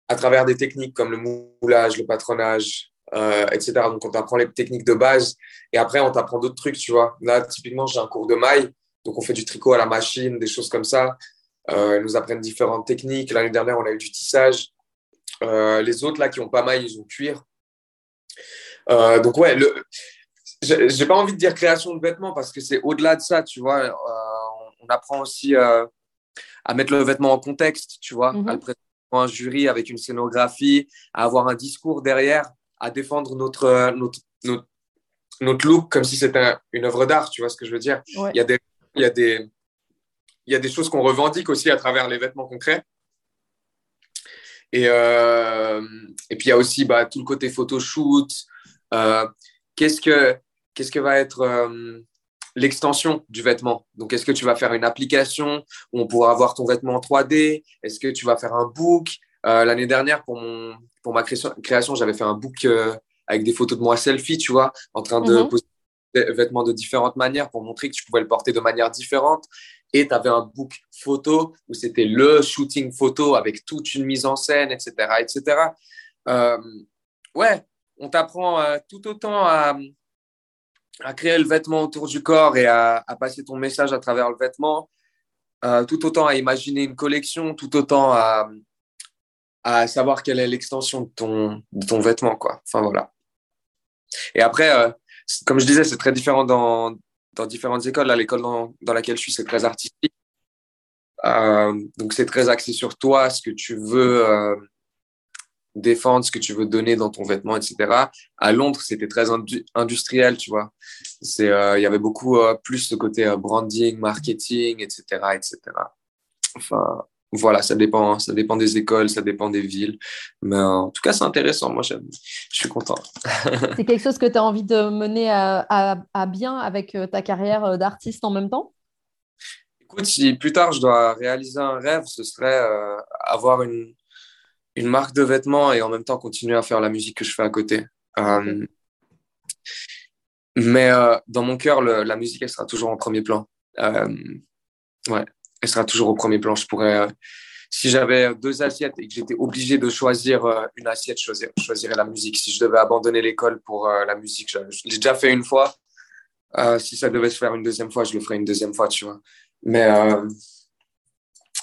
À travers des techniques comme le moulage, le patronage, euh, etc. Donc, on t'apprend les techniques de base et après, on t'apprend d'autres trucs, tu vois. Là, typiquement, j'ai un cours de maille, donc on fait du tricot à la machine, des choses comme ça. Euh, ils nous apprennent différentes techniques. L'année dernière, on a eu du tissage. Euh, les autres, là, qui n'ont pas maille, ils ont cuir. Donc, ouais, le... j'ai pas envie de dire création de vêtements parce que c'est au-delà de ça, tu vois. On apprend aussi à mettre le vêtement en contexte, tu vois, à le présenter un jury avec une scénographie, à avoir un discours derrière à défendre notre, notre, notre, look comme si c'était une œuvre d'art, tu vois ce que je veux dire? Il, y a des, il, y a des, il y a des choses qu'on revendique aussi à travers les vêtements concrets. Et, euh, et puis il y a aussi bah, tout le côté photoshoot. Euh, qu'est-ce, que, qu'est-ce que va être euh, l'extension du vêtement Donc, est-ce que tu vas faire une application où on pourra avoir ton vêtement en 3D Est-ce que tu vas faire un book? L'année dernière, pour mon, pour ma création, j'avais fait un book euh, avec des photos de moi selfie, tu vois, en train de mhm. poser des vêtements de différentes manières pour montrer que tu pouvais le porter de manière différente. Et tu avais un book photo où c'était le shooting photo avec toute une mise en scène, etc. etc. Euh, ouais, on t'apprend tout autant à, à, créer le vêtement autour du corps et à, passer ton message à travers le vêtement, tout autant à imaginer une collection, tout autant à, savoir quelle est l'extension de ton, vêtement. Quoi. Enfin, voilà. Et après, euh, comme je disais, c'est très différent dans, différentes écoles. Là, l'école dans, laquelle je suis, c'est très artistique. Euh, donc, c'est très axé sur toi, ce que tu veux euh, défendre, ce que tu veux donner dans ton vêtement, etc. À Londres, c'était très industriel, tu vois. Il y avait beaucoup plus ce côté branding, marketing, etc., etc. Enfin, voilà, ça dépend, ça dépend des écoles, ça dépend des villes. Mais en tout cas, c'est intéressant. Moi, je suis content. c'est quelque chose que tu as envie de mener à, bien avec euh, ta carrière euh, d'artiste en même temps? Écoute, si plus tard je dois réaliser un rêve, ce serait euh, avoir une, une marque de vêtements et en même temps continuer à faire la musique que je fais à côté. mais dans mon cœur, la musique, elle sera toujours en premier plan. ouais elle sera toujours au premier plan. Je pourrais, euh, si j'avais deux assiettes et que j'étais obligé de choisir euh, une assiette, je choisirais, la musique. Si je devais abandonner l'école pour euh, la musique, je, l'ai déjà fait une fois. si ça devait se faire une deuxième fois, je le ferais une deuxième fois, tu vois. Mais,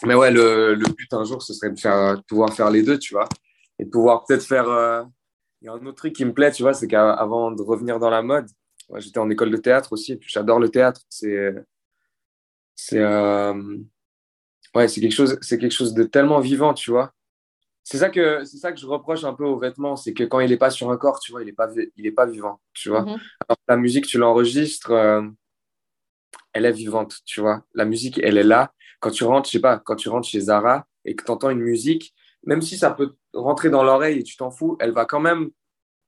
mais ouais, le, le, but un jour, ce serait de, faire, pouvoir faire les deux, tu vois. Et de pouvoir peut-être faire. Il y a un autre truc qui me plaît, tu vois, c'est qu'avant de revenir dans la mode, j'étais en école de théâtre aussi, et puis j'adore le théâtre. C'est c'est euh, ouais, c'est quelque chose, quelque chose de tellement vivant, tu vois. C'est ça que c'est ça que je reproche un peu aux vêtements, c'est que quand il est pas sur un corps, tu vois, il est pas il est pas vivant, tu vois. Mhm. Alors la musique, tu l'enregistres, euh, elle est vivante, tu vois. La musique, elle est là. Quand tu rentres, je sais pas, quand tu rentres chez Zara et que tu entends une musique, même si ça peut rentrer dans l'oreille et tu t'en fous, elle va quand même,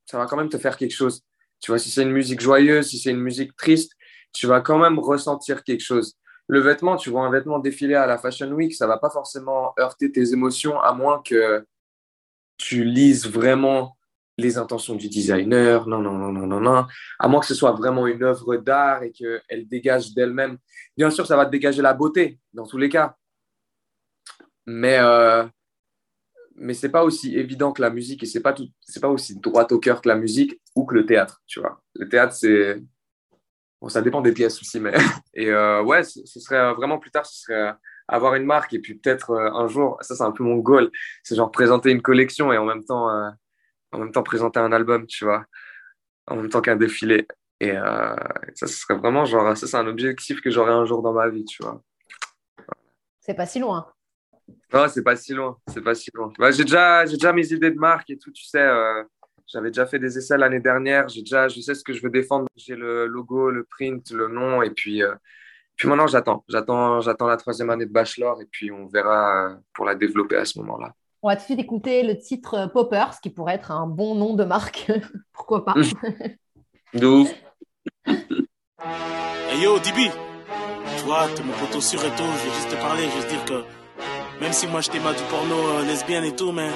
ça va quand même te faire quelque chose. Tu vois, si c'est une musique joyeuse, si c'est une musique triste, tu vas quand même ressentir quelque chose le vêtement, tu vois un vêtement défilé à la Fashion Week, ça va pas forcément heurter tes émotions à moins que tu lises vraiment les intentions du designer. Non, non, non, non, non, non. À moins que ce soit vraiment une œuvre d'art et qu'elle dégage d'elle-même. Bien sûr, ça va dégager la beauté dans tous les cas. Mais, euh, mais ce n'est pas aussi évident que la musique et ce n'est pas, pas aussi droit au cœur que la musique ou que le théâtre, tu vois. Le théâtre, c'est ça dépend des pièces aussi, mais. Et euh, ouais, ce serait vraiment plus tard, ce serait avoir une marque et puis peut-être euh, un jour, ça c'est un peu mon goal, c'est genre présenter une collection et en même temps, euh, en même temps présenter un album, tu vois, en même temps qu'un défilé. Et ça, ce serait vraiment genre, ça c'est un objectif que j'aurai un jour dans ma vie, tu vois. C'est pas si loin. Non, c'est pas si loin, c'est pas si loin. Bah, j'ai déjà, j'ai déjà mes idées de marque et tout, tu sais. J'avais déjà fait des essais l'année dernière. J'ai déjà, je sais ce que je veux défendre. J'ai le logo, le print, le nom. Et puis, euh, puis maintenant, j'attends. J'attends, j'attends la troisième année de bachelor. Et puis, on verra euh, pour la développer à ce moment-là. On va te faire écouter le titre euh, Popper, ce qui pourrait être un bon nom de marque. Pourquoi pas? D'où Hey yo, Dibi Tu vois, t'es mon poteau sur et tout. Je vais juste te parler, juste dire que même si moi je t'aime du porno lesbienne et tout, mais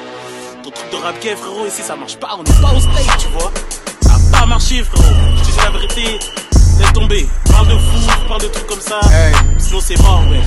ton truc de rap gay, frérot, ici ça marche pas, on est pas au steak, tu vois. Ça a pas marché, frérot. Je te dis la vérité, laisse tomber. Parle de fou, parle de trucs comme ça. Sinon c'est mort, ouais.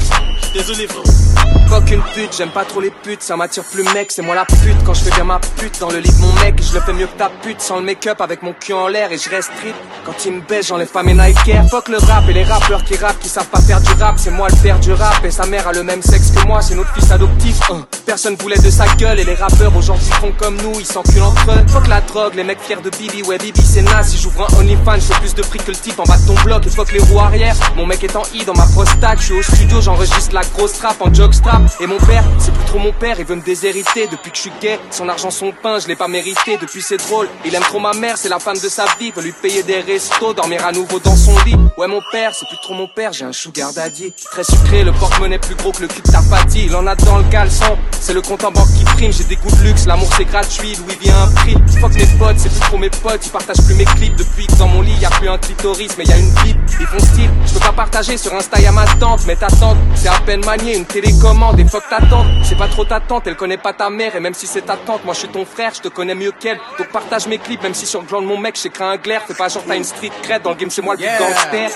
Désolé, frérot. Fuck une pute, j'aime pas trop les putes, ça m'attire plus mec, c'est moi la pute quand je fais bien ma pute. Dans le lit de mon mec, je le fais mieux que ta pute. Sans le make-up avec mon cul en l'air et je reste trip. Quand il me baisse, j'enlève pas mes Nike Fuck le rap et les rappeurs qui rappent, qui savent pas faire du rap, c'est moi le père du rap et sa mère a le même sexe que moi, c'est notre fils adoptif. Hein. Personne voulait de sa gueule et les rappeurs aujourd'hui font comme nous, ils s'enculent entre eux. Fuck la drogue, les mecs fiers de Bibi, ouais Bibi c'est naze, si j'ouvre un OnlyFans, je plus de prix que le type en bas de ton bloc. Et fuck les roues arrière. Mon mec est en I dans ma prostate, je suis au studio, j'enregistre la grosse trap en jockstrap et mon père c'est plus trop mon père, il veut me déshériter depuis que je suis gay. Son argent, son pain, je l'ai pas mérité. Depuis c'est drôle, il aime trop ma mère, c'est la femme de sa vie. Veut lui payer des restos, dormir à nouveau dans son lit. Ouais mon père, c'est plus trop mon père, j'ai un sugar daddy. Très sucré, le porte-monnaie plus gros que le cul de. Il en a dans le caleçon, c'est le compte en banque qui prime. J'ai des goûts de luxe, l'amour c'est gratuit, Louis vient un prix. Fuck mes potes, c'est plus trop mes potes, ils partagent plus mes clips. Depuis que dans mon lit y a plus un clitoris, mais y a une bite. Ils font style, je peux pas partager sur Insta y'a ma tante, mais ta tante, c'est à peine manié, une télécommande et fuck ta tante. C'est pas trop ta tante, elle connaît pas ta mère, et même si c'est ta tante, moi je suis ton frère, je te connais mieux qu'elle. Donc partage mes clips, même si sur le de mon mec, j'écris un glaire. Fais pas genre t'as une street crête, dans le game c'est moi le plus gangster.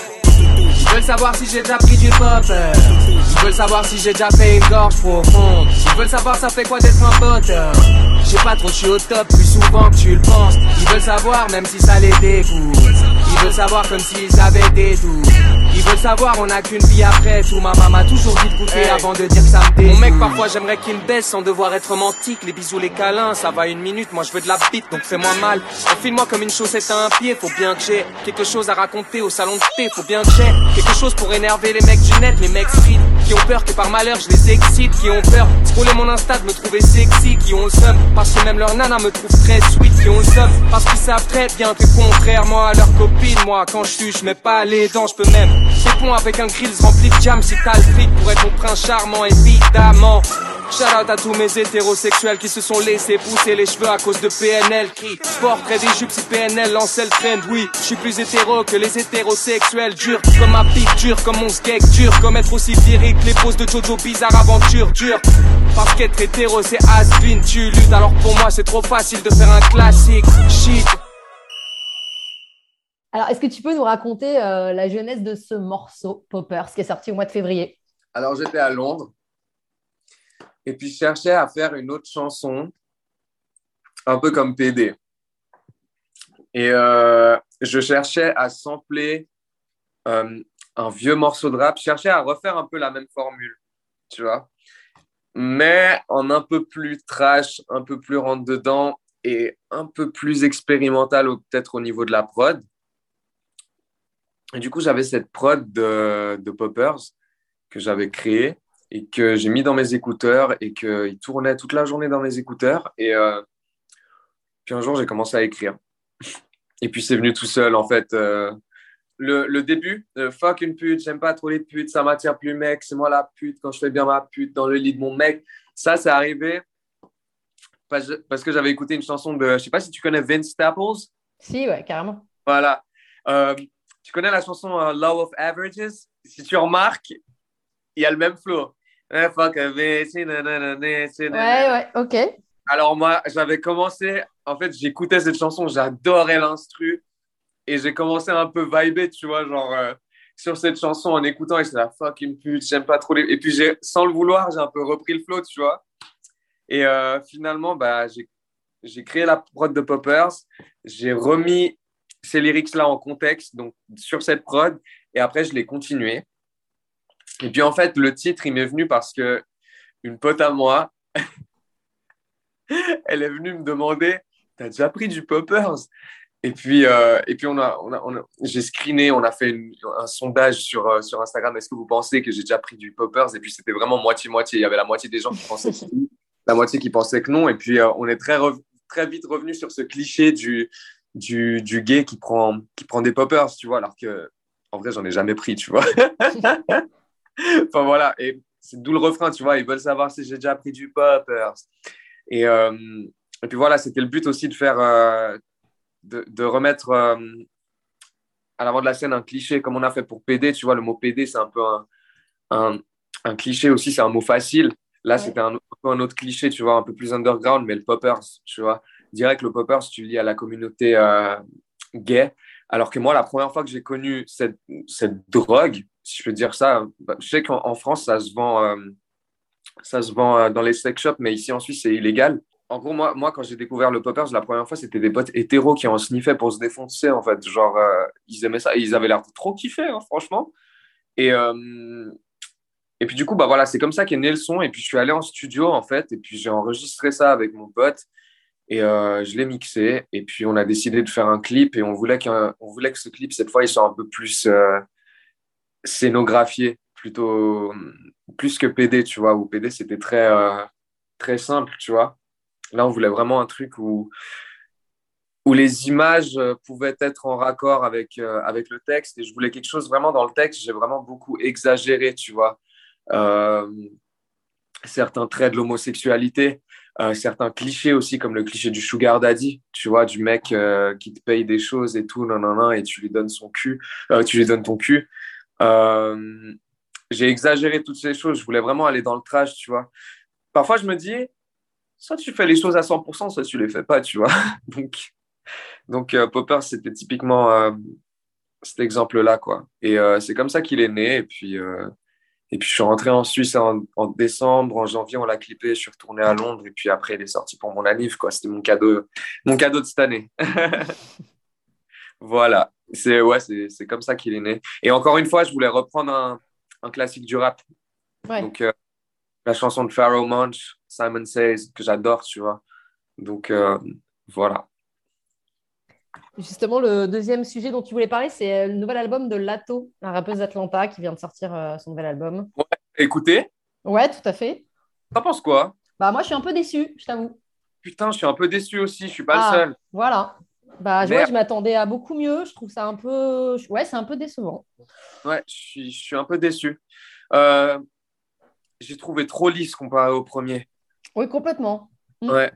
veulent savoir si j'ai déjà pris du popper. Ils veulent savoir si j'ai déjà fait une gorge profonde. Ils veulent savoir ça fait quoi d'être un pote. J'ai pas trop, je suis au top plus souvent que tu le penses. Ils veulent savoir même si ça les dégoûte. Ils veulent savoir comme s'ils avaient des doutes. Ils veulent savoir, on a qu'une vie après tout. Ma maman m'a toujours dit de goûter avant de dire que ça me dégoûte. Mon mec, parfois j'aimerais qu'il me baisse sans devoir être romantique. Les bisous, les câlins, ça va une minute. Moi je veux de la bite, donc fais-moi mal. Enfile-moi comme une chaussette à un pied. Faut bien que j'ai quelque chose à raconter au salon de thé. Faut bien que j'ai quelque chose pour énerver les mecs du net, les mecs street qui ont peur que par malheur je les excite, qui ont peur. Scroller mon Insta de me trouver sexy, qui ont le seum. Parce que même leur nana me trouve très sweet, qui ont le seum. Parce qu'ils savent bien que contrairement à leur copine, moi quand je suis, je mets pas les dents, je peux même. Répondre avec un grills rempli de jam si t'as le fric pour être mon prince charmant évidemment. Shout out à tous mes hétérosexuels qui se sont laissés pousser les cheveux à cause de PNL qui portrait des jupes si PNL lançait le trend. Oui, je suis plus hétéro que les hétérosexuels. Dur comme ma pique, dur comme mon skate, dur comme être aussi viré que les poses de Jojo bizarre aventure, dur. Parce qu'être hétéro c'est has been, tu luttes. Alors pour moi c'est trop facile de faire un classique. Shit. Alors, est-ce que tu peux nous raconter euh, la jeunesse de ce morceau, Poppers, qui est sorti au mois de février? Alors, j'étais à Londres et puis je cherchais à faire une autre chanson, un peu comme PD. Et euh, je cherchais à sampler euh, un vieux morceau de rap, je cherchais à refaire un peu la même formule, tu vois, mais en un peu plus trash, un peu plus rentre dedans et un peu plus expérimental peut-être au niveau de la prod. Et du coup, j'avais cette prod de, de Poppers que j'avais créée et que j'ai mis dans mes écouteurs et qu'il tournait toute la journée dans mes écouteurs. Et euh, puis un jour, j'ai commencé à écrire. Et puis c'est venu tout seul, en fait. Euh, le, le, début, euh, fuck une pute, j'aime pas trop les putes, ça m'attire plus mec, c'est moi la pute quand je fais bien ma pute dans le lit de mon mec. Ça, c'est arrivé parce, parce que j'avais écouté une chanson de, je sais pas si tu connais Vince Staples? Si, ouais, carrément. Voilà. tu connais la chanson Law of Averages? Si tu remarques, il y a le même flow. Eh, fuck Ouais, ouais, ok. Alors moi, j'avais commencé, en fait, j'écoutais cette chanson, j'adorais l'instru, et j'ai commencé un peu vibrer, tu vois, genre, euh, sur cette chanson en écoutant, et c'est la fucking pute, j'aime pas trop les... Et puis, sans le vouloir, j'ai un peu repris le flow, tu vois. Et euh, finalement, bah, j'ai créé la prod de Poppers, j'ai remis ces lyrics-là en contexte, donc sur cette prod, et après, je l'ai continué. Et puis en fait, le titre, il m'est venu parce que une pote à moi, elle est venue me demander T'as déjà pris du poppers? Et puis, euh, et puis on a, on a, j'ai screené, on a fait un sondage sur, euh, sur Instagram Est-ce que vous pensez que j'ai déjà pris du poppers? Et puis c'était vraiment moitié-moitié. Il y avait la moitié des gens qui pensaient que oui, la moitié qui pensaient que non. Et puis euh, on est très, très vite revenu sur ce cliché du, du, du gay qui prend, qui prend des poppers, tu vois, alors que en vrai, j'en ai jamais pris, tu vois. enfin voilà, et c'est d'où le refrain, tu vois, ils veulent savoir si j'ai déjà pris du poppers. Et, euh, et puis voilà, c'était le but aussi de faire, euh, de, de, remettre euh, à l'avant de la scène un cliché comme on a fait pour PD, tu vois, le mot PD, c'est un peu un, un, un cliché aussi, c'est un mot facile. Là, c'était un, un, autre cliché, tu vois, un peu plus underground, mais le poppers, tu vois. Direct, le poppers, tu lis à la communauté gay. Alors que moi, la première fois que j'ai connu cette, cette drogue, si je peux dire ça. Bah, je sais qu'en France, ça se vend, euh, ça se vend euh, dans les sex shops, mais ici en Suisse, c'est illégal. En gros, moi, moi quand j'ai découvert le poppers, la première fois, c'était des potes hétéros qui en sniffaient pour se défoncer, en fait. Genre, euh, ils aimaient ça et ils avaient l'air de trop kiffer, hein, franchement. Et, et puis, du coup, bah voilà, c'est comme ça qu'est né le son. Et puis, je suis allé en studio, en fait, et puis j'ai enregistré ça avec mon pote. Et je l'ai mixé. Et puis, on a décidé de faire un clip. Et on voulait, on voulait que ce clip, cette fois, il soit un peu plus scénographié plutôt plus que PD, tu vois, où PD c'était très, euh, très simple, tu vois. Là, on voulait vraiment un truc où, où les images euh, pouvaient être en raccord avec, euh, avec le texte. Et je voulais quelque chose vraiment dans le texte, j'ai vraiment beaucoup exagéré, tu vois. certains traits de l'homosexualité, certains clichés aussi, comme le cliché du sugar daddy, tu vois, du mec qui te paye des choses et tout, non, non, non, et tu lui donnes son cul, tu lui donnes ton cul. Euh, j'ai exagéré toutes ces choses. Je voulais vraiment aller dans le trash, tu vois. Parfois, je me dis, soit tu fais les choses à 100%, soit tu les fais pas, tu vois. donc, donc euh, Popper, c'était typiquement, euh, cet exemple-là, quoi. Et c'est comme ça qu'il est né. Et puis, et puis, je suis rentré en Suisse en, en décembre. En janvier, on l'a clippé. Je suis retourné à Londres. Et puis après, il est sorti pour mon anniv, quoi. C'était mon cadeau, mon cadeau de cette année. voilà. C'est ouais, c'est comme ça qu'il est né. Et encore une fois, je voulais reprendre un, un classique du rap. Ouais. Donc, euh, la chanson de Pharaoh Monch, Simon Says, que j'adore, tu vois. Donc, euh, voilà. Justement, le deuxième sujet dont tu voulais parler, c'est euh, le nouvel album de Lato, la rappeuse d'Atlanta qui vient de sortir euh, son nouvel album. Écoutez, Ouais, tout à fait. t'en penses quoi? Bah moi, je suis un peu déçue, je t'avoue. Putain, je suis un peu déçu aussi. Je suis pas Ah, le seul. Voilà. Bah, je, ouais, je m'attendais à beaucoup mieux. Je trouve ça un peu. Ouais, c'est un peu décevant. Ouais, je suis, je suis un peu déçu. Euh, j'ai trouvé trop lisse comparé au premier. Oui, complètement. Mm. Ouais.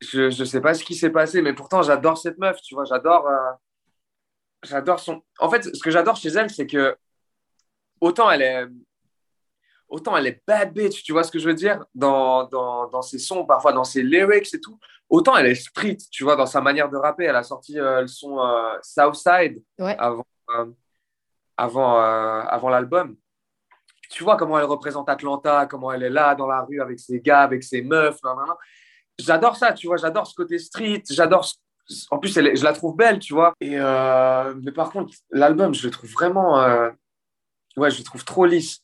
Je, je sais pas ce qui s'est passé, mais pourtant, j'adore cette meuf, tu vois. J'adore. euh, J'adore son. En fait, ce que j'adore chez elle, c'est que autant elle est. Autant elle est bad bitch, tu vois ce que je veux dire, dans, dans, dans ses sons, parfois dans ses lyrics et tout. Autant elle est street, tu vois, dans sa manière de rapper. Elle a sorti euh, le son euh, Southside Ouais. avant, euh, avant, avant l'album. Tu vois comment elle représente Atlanta, comment elle est là dans la rue avec ses gars, avec ses meufs. J'adore ça, tu vois, j'adore ce côté street, j'adore. ce- En plus, elle est- je la trouve belle, tu vois. Et mais par contre, l'album, je le trouve vraiment. Ouais, je le trouve trop lisse.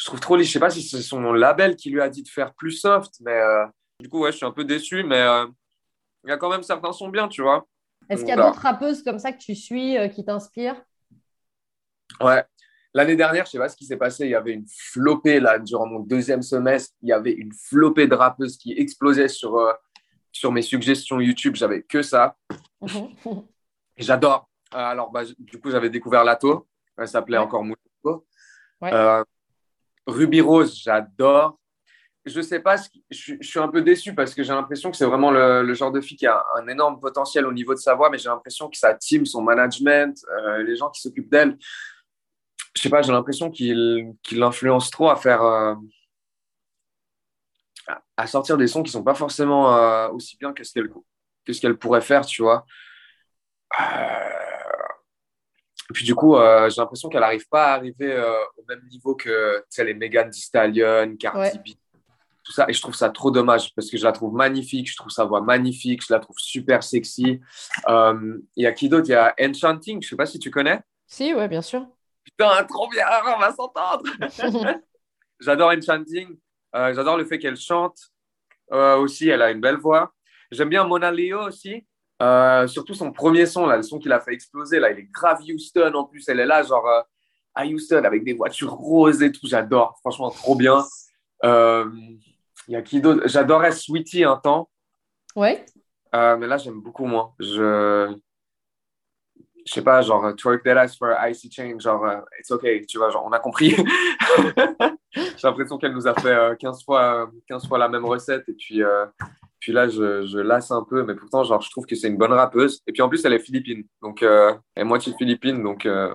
Je trouve trop lisse. Je sais pas si c'est son label qui lui a dit de faire plus soft, mais euh, du coup, ouais, je suis un peu déçu, mais euh, il y a quand même certains sons bien, tu vois. Est-ce qu'il y a d'autres rappeuses comme ça que tu suis, euh, qui t'inspirent? Ouais. L'année dernière, je sais pas ce qui s'est passé. Il y avait une flopée là durant mon deuxième semestre. Il y avait une flopée de rappeuses qui explosaient sur sur mes suggestions YouTube. J'avais que ça. J'adore. Alors, bah, du coup, j'avais découvert Lato. Elle s'appelait Ouais. encore. Ouais. Ruby Rose, j'adore. Je sais pas, je, suis- un peu déçu parce que j'ai l'impression que c'est vraiment le, genre de fille qui a un énorme potentiel au niveau de sa voix, mais j'ai l'impression que sa team, son management, euh, les gens qui s'occupent d'elle, je sais pas, j'ai l'impression qu'il qu'il l'influence trop à faire. euh, à- sortir des sons qui sont pas forcément euh, aussi bien que ce qu'elle pourrait faire, tu vois. Et puis du coup, euh, j'ai l'impression qu'elle n'arrive pas à arriver euh, au même niveau que les Megan Thee Stallion, Cardi Ouais. B, tout ça. Et je trouve ça trop dommage parce que je la trouve magnifique, je trouve sa voix magnifique, je la trouve super sexy. Euh, Il y a qui d'autre? Il y a Enchanting, je sais pas si tu connais. Si, ouais, bien sûr. Putain, trop bien, on va s'entendre. J'adore Enchanting. Euh, J'adore le fait qu'elle chante. Euh, aussi, elle a une belle voix. J'aime bien Mona Leo aussi. Euh, surtout son premier son, là, le son qui l'a fait exploser. Là, il est grave Houston en plus. Elle est là, genre euh, à Houston avec des voitures roses et tout. J'adore. Franchement, trop bien. Euh, Il y a qui d'autre? J'adorais Sweetie un temps. ouais. Mais là, j'aime beaucoup moins. Je. Je sais pas, genre, twerk that ass for icy chain, genre, it's okay, tu vois, genre, on a compris. J'ai l'impression qu'elle nous a fait euh, 15, fois, euh, 15 fois la même recette, et puis, puis là, je, je lasse un peu, mais pourtant, genre, je trouve que c'est une bonne rappeuse. Et puis, en plus, elle est philippine, donc, euh, elle est moitié philippine, donc, euh,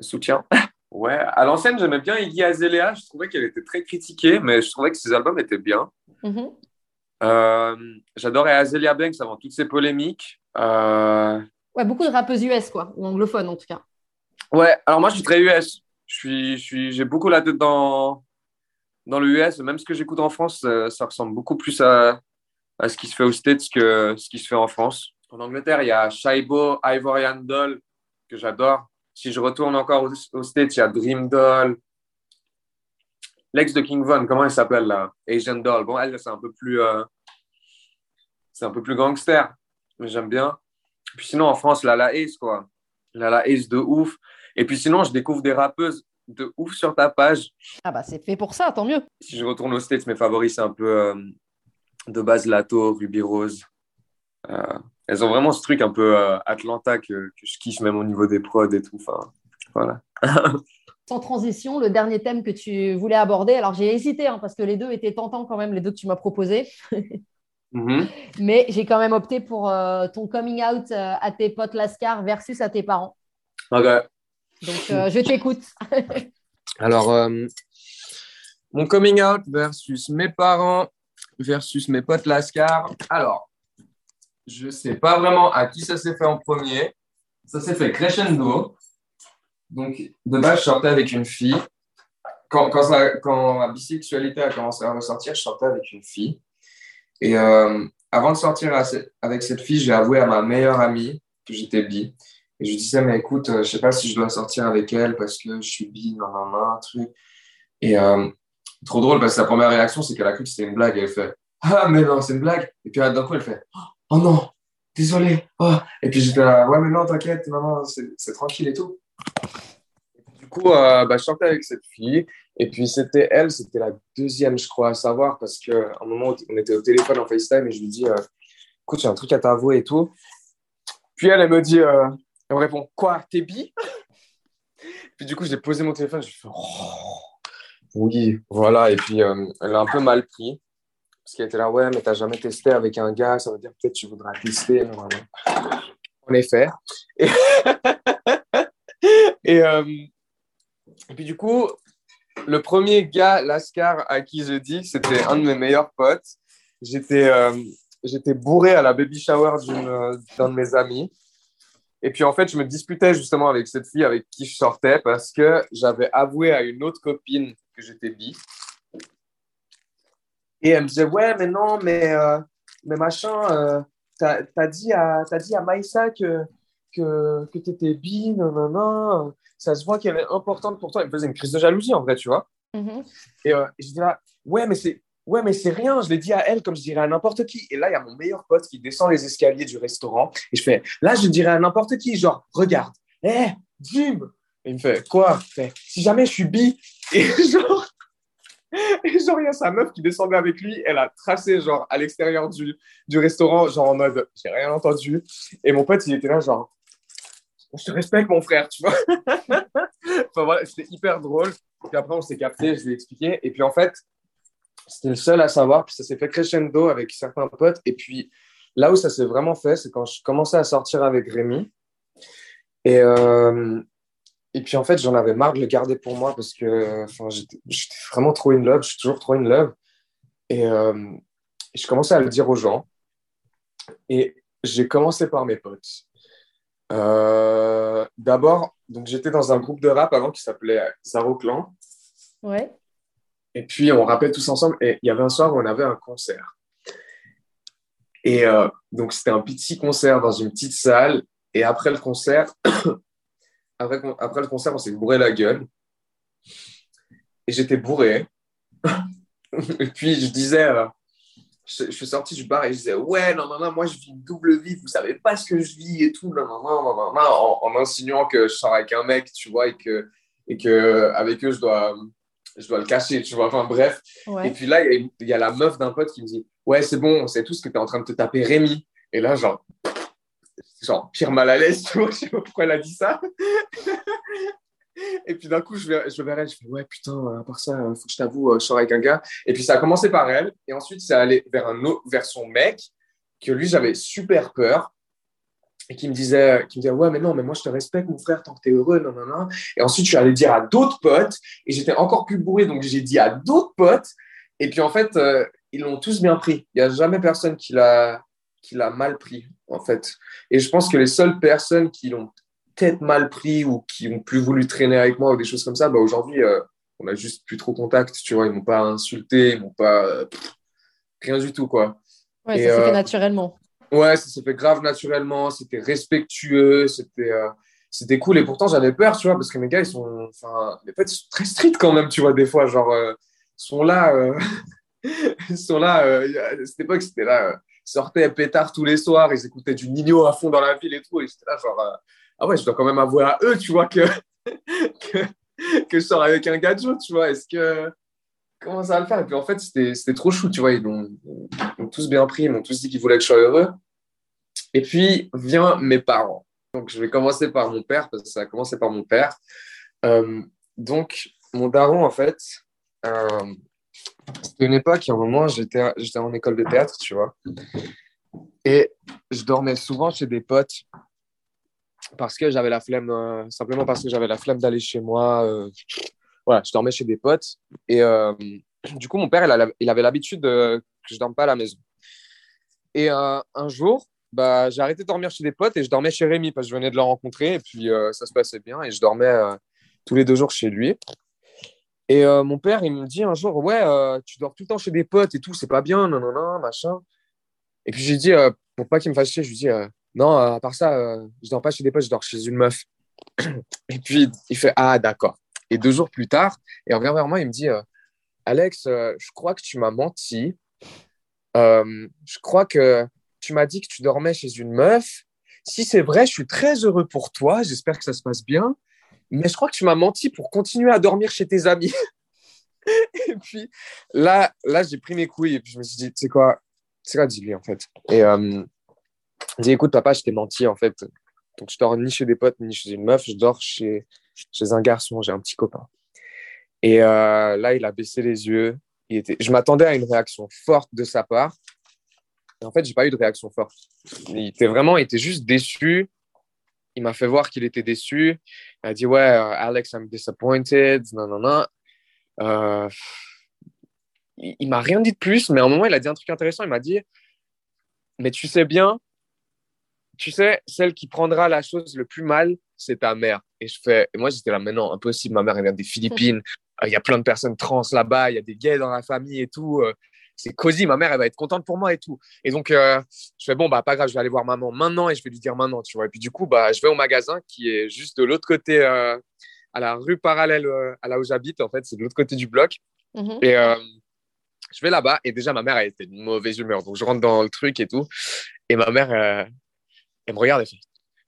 soutien. Ouais, à l'ancienne, j'aimais bien Iggy Azalea, je trouvais qu'elle était très critiquée, mais je trouvais que ses albums étaient bien. Mhm. Euh, J'adorais Azealia Banks avant toutes ces polémiques. Ouais, beaucoup de rappeuses US, quoi, ou anglophones en tout cas. Ouais, alors moi je suis très US. Je suis, je suis, j'ai beaucoup la tête dans, dans le US. Même ce que j'écoute en France, euh, ça ressemble beaucoup plus à, à ce qui se fait aux States que ce qui se fait en France. En Angleterre, il y a Shaibo, Ivorian Doll, que j'adore. Si je retourne encore aux, States, il y a Dream Doll. L'ex de King Von, comment elle s'appelle là? Asian Doll. Bon, elle, c'est un peu plus, euh, c'est un peu plus gangster, mais j'aime bien. Puis sinon, en France, Lala Ace, quoi. Lala Ace de ouf. Et puis sinon, je découvre des rappeuses de ouf sur ta page. Ah bah c'est fait pour ça, tant mieux. Si je retourne aux States, mes favoris, c'est un peu euh, de base Lato, Ruby Rose. Euh, elles ont vraiment ce truc un peu euh, Atlanta que, que je kiffe même au niveau des prods et tout. Enfin, voilà. Sans transition, le dernier thème que tu voulais aborder, alors j'ai hésité hein, parce que les deux étaient tentants quand même, les deux que tu m'as proposés, Mhm. mais j'ai quand même opté pour ton coming out à tes potes Lascar versus à tes parents. Ok. Donc euh, je t'écoute. Alors, euh, mon coming out versus mes parents versus mes potes Lascar. Alors, je sais pas vraiment à qui ça s'est fait en premier. Ça s'est fait crescendo. donc, de base, je sortais avec une fille. Quand, quand, ça, bisexualité a commencé à ressortir, je sortais avec une fille. Et euh, avant de sortir avec cette fille, j'ai avoué à ma meilleure amie que j'étais bi. Et je lui disais, mais écoute, euh, je sais pas si je dois sortir avec elle parce que je suis bi, non, non, un truc. Et euh, trop drôle parce que sa première réaction, c'est qu'elle a cru que c'était une blague. elle fait, ah, mais non, c'est une blague. Et puis d'un coup, elle fait, oh non, désolé. Oh. Et puis j'étais là, ouais, mais non, t'inquiète, maman, c'est tranquille et tout. Du coup, euh, bah, je sortais avec cette fille. Et puis, c'était elle, c'était la deuxième, je crois, à savoir, parce qu'à un moment, on était au téléphone en FaceTime et je lui dis, euh, écoute, j'ai un truc à t'avouer et tout. Puis elle, elle me dit, euh, elle me répond, quoi, t'es Puis du coup, j'ai posé mon téléphone, je fais, oh, oui, voilà. Et puis, elle a un peu mal pris. Parce qu'elle était là, ouais, mais t'as jamais testé avec un gars, ça veut dire peut-être tu voudras tester. En effet. Et, euh, et, puis du coup, le premier gars, Lascar, à qui je dis c'était un de mes meilleurs potes. J'étais euh, j'étais bourré à la baby shower d'un de mes amis. Et puis en fait, je me disputais justement avec cette fille avec qui je sortais parce que j'avais avoué à une autre copine que j'étais bi. Et elle me disait, ouais, mais non, mais, euh, mais machin, euh, t'as as dit, à, as dit à Maïssa que, que, que t'étais bi, non, non, non, ça se voit qu'elle est importante pour toi. Elle me faisait une crise de jalousie, en vrai, tu vois. Mm-hmm. Et, euh, je dis là, ouais, mais c'est ouais, mais c'est rien, je l'ai dit à elle comme je dirais à n'importe qui. Et là, il y a mon meilleur pote qui descend les escaliers du restaurant. Et je fais, là, je dirais à n'importe qui, genre, regarde, hé, hey, Jim. Et il me fait, quoi? Fait, Si jamais je suis bi, et genre, et genre, il y a sa meuf qui descendait avec lui. Elle a tracé, genre, à l'extérieur du, du restaurant, genre en mode, j'ai rien entendu. Et mon pote, il était là, genre, je te respecte, mon frère, tu vois. enfin, voilà, c'était hyper drôle. Puis après, on s'est capté, je lui ai expliqué. Et puis, en fait, c'était le seul à savoir. Puis ça s'est fait crescendo avec certains potes. Et puis, là où ça s'est vraiment fait, c'est quand je commençais à sortir avec Rémi. Et, euh, et puis en fait, j'en avais marre de le garder pour moi parce que j'étais vraiment trop in love, je suis toujours trop in love. Euh, et je commençais à le dire aux gens. Et j'ai commencé par mes potes. Euh, d'abord, j'étais dans un groupe de rap avant qui s'appelait Zaro Clan. Ouais. Et puis on rappelait tous ensemble. Et il y avait un soir où on avait un concert. Et euh, donc c'était un petit concert dans une petite salle. Et après le concert, après, le concert, on s'est bourré la gueule. Et j'étais bourré. et puis, je disais, euh, je, suis sorti du bar et je disais, ouais, non, non, non, moi, je vis une double vie, vous savez pas ce que je vis et tout, non, non, non, non, non, en, insinuant que je sors avec un mec, tu vois, et que, et que avec eux, je dois, je dois le cacher, tu vois, enfin, bref. Et puis là, il y, y, a la meuf d'un pote qui me dit, ouais, c'est bon, on sait tous que tu es en train de te taper Rémi. Et là, genre, genre pire mal à l'aise, tu vois, je sais pas pourquoi elle a dit ça. et puis d'un coup, je vais, je vers elle, je fais ouais, putain, à part ça, faut que je t'avoue, euh, je sors avec un gars. Et puis ça a commencé par elle, et ensuite, c'est allé vers, un autre, vers son mec, que lui, j'avais super peur. Et qui me disait, qui me disait, ouais, mais non, mais moi, je te respecte, mon frère, tant que tu es heureux, non, non, non. Et ensuite, je suis allé dire à d'autres potes, et j'étais encore plus bourré, donc j'ai dit à d'autres potes. Et puis, en fait, euh, ils l'ont tous bien pris. Il n'y a jamais personne qui l'a mal pris en fait. Et je pense que les seules personnes qui l'ont peut-être mal pris ou qui ont plus voulu traîner avec moi ou des choses comme ça, bah aujourd'hui, euh, on a juste plus trop contact, tu vois. Ils m'ont pas insulté, ils m'ont pas. Euh, rien du tout, quoi. Ouais, ça s'est fait naturellement. Ouais, ça s'est fait grave naturellement, c'était respectueux, c'était. c'était cool et pourtant j'avais peur, tu vois, parce que mes gars, ils sont, enfin, les potes, sont très stricts quand même, tu vois, des fois, genre, sont là, ils sont là, à cette époque, c'était là, sortaient pétard tous les soirs, ils écoutaient du Nino à fond dans la ville et tout. Et j'étais là, genre, euh, ah ouais, je dois quand même avouer à eux, tu vois, que, que, que, je sors avec un gadget, tu vois. Est-ce que. Comment ça va le faire? Et puis en fait, c'était trop chou, tu vois. Ils m'ont tous bien pris, ils m'ont tous dit qu'ils voulaient que je sois heureux. Et puis, vient mes parents. Donc, je vais commencer par mon père, parce que ça a commencé par mon père. Euh, donc, mon daron, en fait, euh, c'était une époque, à un moment, j'étais, en école de théâtre, tu vois. Et je dormais souvent chez des potes parce que j'avais la flemme, euh, simplement parce que j'avais la flemme d'aller chez moi. Euh, voilà, je dormais chez des potes. Et euh, du coup, mon père, il, avait l'habitude que je ne dorme pas à la maison. Et un jour, bah, j'ai arrêté de dormir chez des potes et je dormais chez Rémi parce que je venais de le rencontrer et puis euh, ça se passait bien et je dormais euh, tous les deux jours chez lui. Et euh, mon père, il me dit un jour, ouais, tu dors tout le temps chez des potes et tout, c'est pas bien, non, non, non, machin. Et puis j'ai dit, pour pas qu'il me fasse chier, je lui dis, non, à part ça, je dors pas chez des potes, je dors chez une meuf. et puis il fait, ah, d'accord. Et deux jours plus tard, il revient vers moi, il me dit, Alex, je crois que tu m'as menti. je crois que tu m'as dit que tu dormais chez une meuf. Si c'est vrai, je suis très heureux pour toi. J'espère que ça se passe bien. Mais je crois que tu m'as menti pour continuer à dormir chez tes amis. et puis là, là j'ai pris mes couilles et je me suis dit, tu sais quoi, c'est quoi, dis-lui en fait. Et euh, dit, écoute, papa, je t'ai menti en fait. Donc je dors ni chez des potes ni chez une meuf, je dors chez, chez un garçon, j'ai un petit copain. Et euh, là, il a baissé les yeux. Il était... Je m'attendais à une réaction forte de sa part. En fait, j'ai pas eu de réaction forte. Il était vraiment, il était juste déçu. Il m'a fait voir qu'il était déçu. Il a dit ouais, euh, Alex, I'm disappointed. Non, non, non. Euh, il, il m'a rien dit de plus, mais à un moment, il a dit un truc intéressant. Il m'a dit, mais tu sais bien, tu sais, celle qui prendra la chose le plus mal, c'est ta mère. Et je fais, et moi, j'étais là, mais non, impossible. Ma mère, elle vient des Philippines. Il y a plein de personnes trans là-bas. Il y a des gays dans la famille et tout c'est cosy, ma mère, elle va être contente pour moi et tout. Et donc, euh, je fais, bon, bah, pas grave, je vais aller voir maman maintenant et je vais lui dire maintenant, tu vois. Et puis, du coup, bah, je vais au magasin qui est juste de l'autre côté, euh, à la rue parallèle euh, à là où j'habite, en fait, c'est de l'autre côté du bloc. Mhm. Et je vais là-bas et déjà, ma mère, elle était de mauvaise humeur. Donc, je rentre dans le truc et tout. Et ma mère, elle me regarde et fait,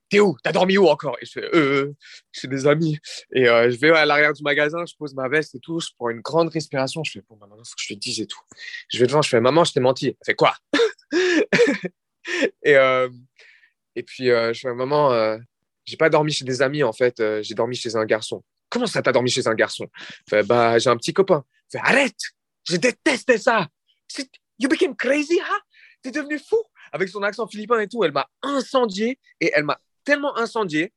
T'es où? T'as dormi où encore? Et je fais, euh, chez des amis. Et euh, je vais à l'arrière du magasin, je pose ma veste et tout, je prends une grande respiration. Je fais, bon, maintenant, il faut que je lui dise et tout. Je vais devant, je fais, maman, je t'ai menti. Elle fait quoi? Et, euh, et puis, euh, je fais, maman, euh, j'ai pas dormi chez des amis, en fait, euh, j'ai dormi chez un garçon. Comment ça, t'as dormi chez un garçon? Bah, j'ai un petit copain. fait, arrête Je détestais ça You became crazy, hein T'es devenu fou avec son accent philippin et tout. Elle m'a incendié et elle m'a tellement incendié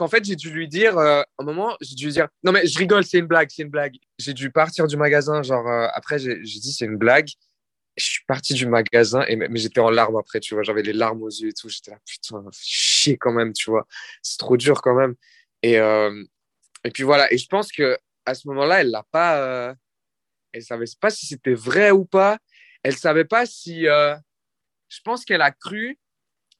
qu'en fait, j'ai dû lui dire, euh, un moment, j'ai dû lui dire, non, mais je rigole, c'est une blague, c'est une blague. J'ai dû partir du magasin, genre, euh, après, j'ai dit, c'est une blague. Je suis parti du magasin, et, mais j'étais en larmes après, tu vois, j'avais les larmes aux yeux et tout. J'étais là, putain, chier quand même, tu vois. C'est trop dur quand même. Et, euh, et puis voilà, et je pense que à ce moment-là, elle l'a pas, elle savait pas si c'était vrai ou pas. Elle savait pas si, je pense qu'elle a cru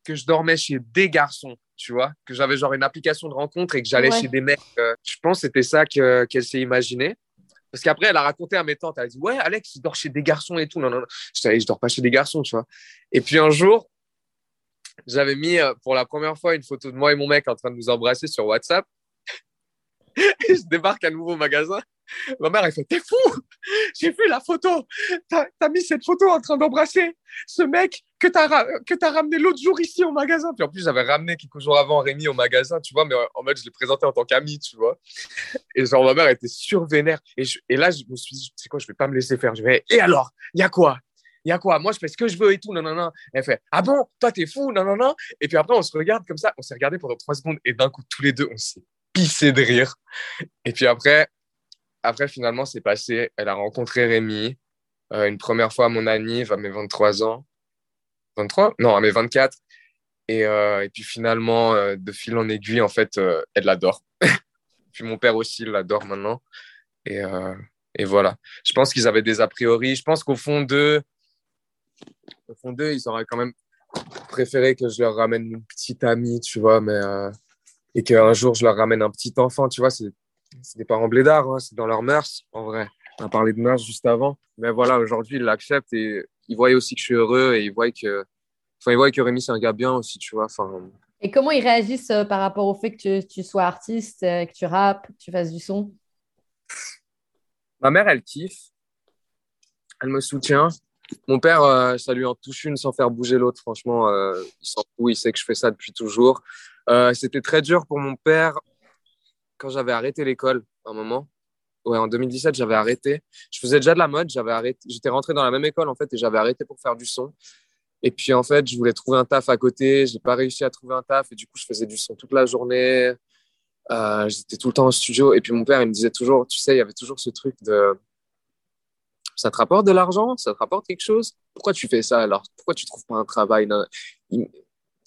que je dormais chez des garçons tu vois, que j'avais genre une application de rencontre et que j'allais chez des mecs. Euh, je pense que c'était ça qu'elle s'est imaginé. Parce qu'après, elle a raconté à mes tantes, elle a dit Ouais, Alex, il dort chez des garçons et tout. Non, non, non. Je savais, je dors pas chez des garçons, tu vois. Et puis un jour, j'avais mis euh, pour la première fois une photo de moi et mon mec en train de nous embrasser sur WhatsApp. et je débarque à nouveau au magasin Ma mère, elle fait T'es fou J'ai vu la photo T'as as mis cette photo en train d'embrasser ce mec que t'as as ramené l'autre jour ici au magasin. Puis en plus, j'avais ramené quelques jours avant Rémi au magasin, tu vois, mais en mode, je l'ai présenté en tant qu'ami, tu vois. Et genre, ma mère était survénère. Et, et là, je me suis dit C'est quoi, je vais pas me laisser faire. Je vais Et alors? Il y a quoi? Il y a quoi? Moi, je fais ce que je veux et tout. Non, non, non. Elle fait Ah bon? Toi, t'es fou Non, non, non. Et puis après, on se regarde comme ça. On s'est regardé pendant trois secondes et d'un coup, tous les deux, on s'est pissé de rire. Et puis après, après, finalement, c'est passé. Elle a rencontré Rémi euh, une première fois à mon anniv à mes 23 ans. 23 Non, à mes 24. Et, euh, et puis finalement, euh, de fil en aiguille, en fait, elle l'adore. puis mon père aussi l'adore maintenant. Et, et, voilà. Je pense qu'ils avaient des a priori. Je pense qu'au fond d'eux, au fond d'eux, ils auraient quand même préféré que je leur ramène une petite amie, tu vois, mais et qu'un jour je leur ramène un petit enfant, tu vois, c'est c'est des parents blédards, hein, c'est dans leurs mœurs, en vrai. On a parlé de mœurs juste avant. Mais voilà, aujourd'hui, ils l'acceptent et ils voient aussi que je suis heureux et ils voient que, enfin, ils voient que Rémi, c'est un gars bien aussi, tu vois. Enfin, et comment ils réagissent euh, par rapport au fait que tu, sois artiste, euh, que tu rappes, que tu fasses du son? Ma mère, elle kiffe. Elle me soutient. Mon père, euh, ça lui en touche une sans faire bouger l'autre. Franchement, il s'en fout. Il sait que je fais ça depuis toujours. C'était très dur pour mon père quand j'avais arrêté l'école, un moment. Ouais, en 2017, j'avais arrêté. Je faisais déjà de la mode, j'avais arrêté. J'étais rentré dans la même école en fait et j'avais arrêté pour faire du son. Et puis en fait, je voulais trouver un taf à côté. J'ai pas réussi à trouver un taf et du coup, je faisais du son toute la journée. Euh, j'étais tout le temps au studio. Et puis mon père, il me disait toujours, tu sais, il y avait toujours ce truc de ça te rapporte de l'argent, ça te rapporte quelque chose? Pourquoi tu fais ça alors? Pourquoi tu trouves pas un travail?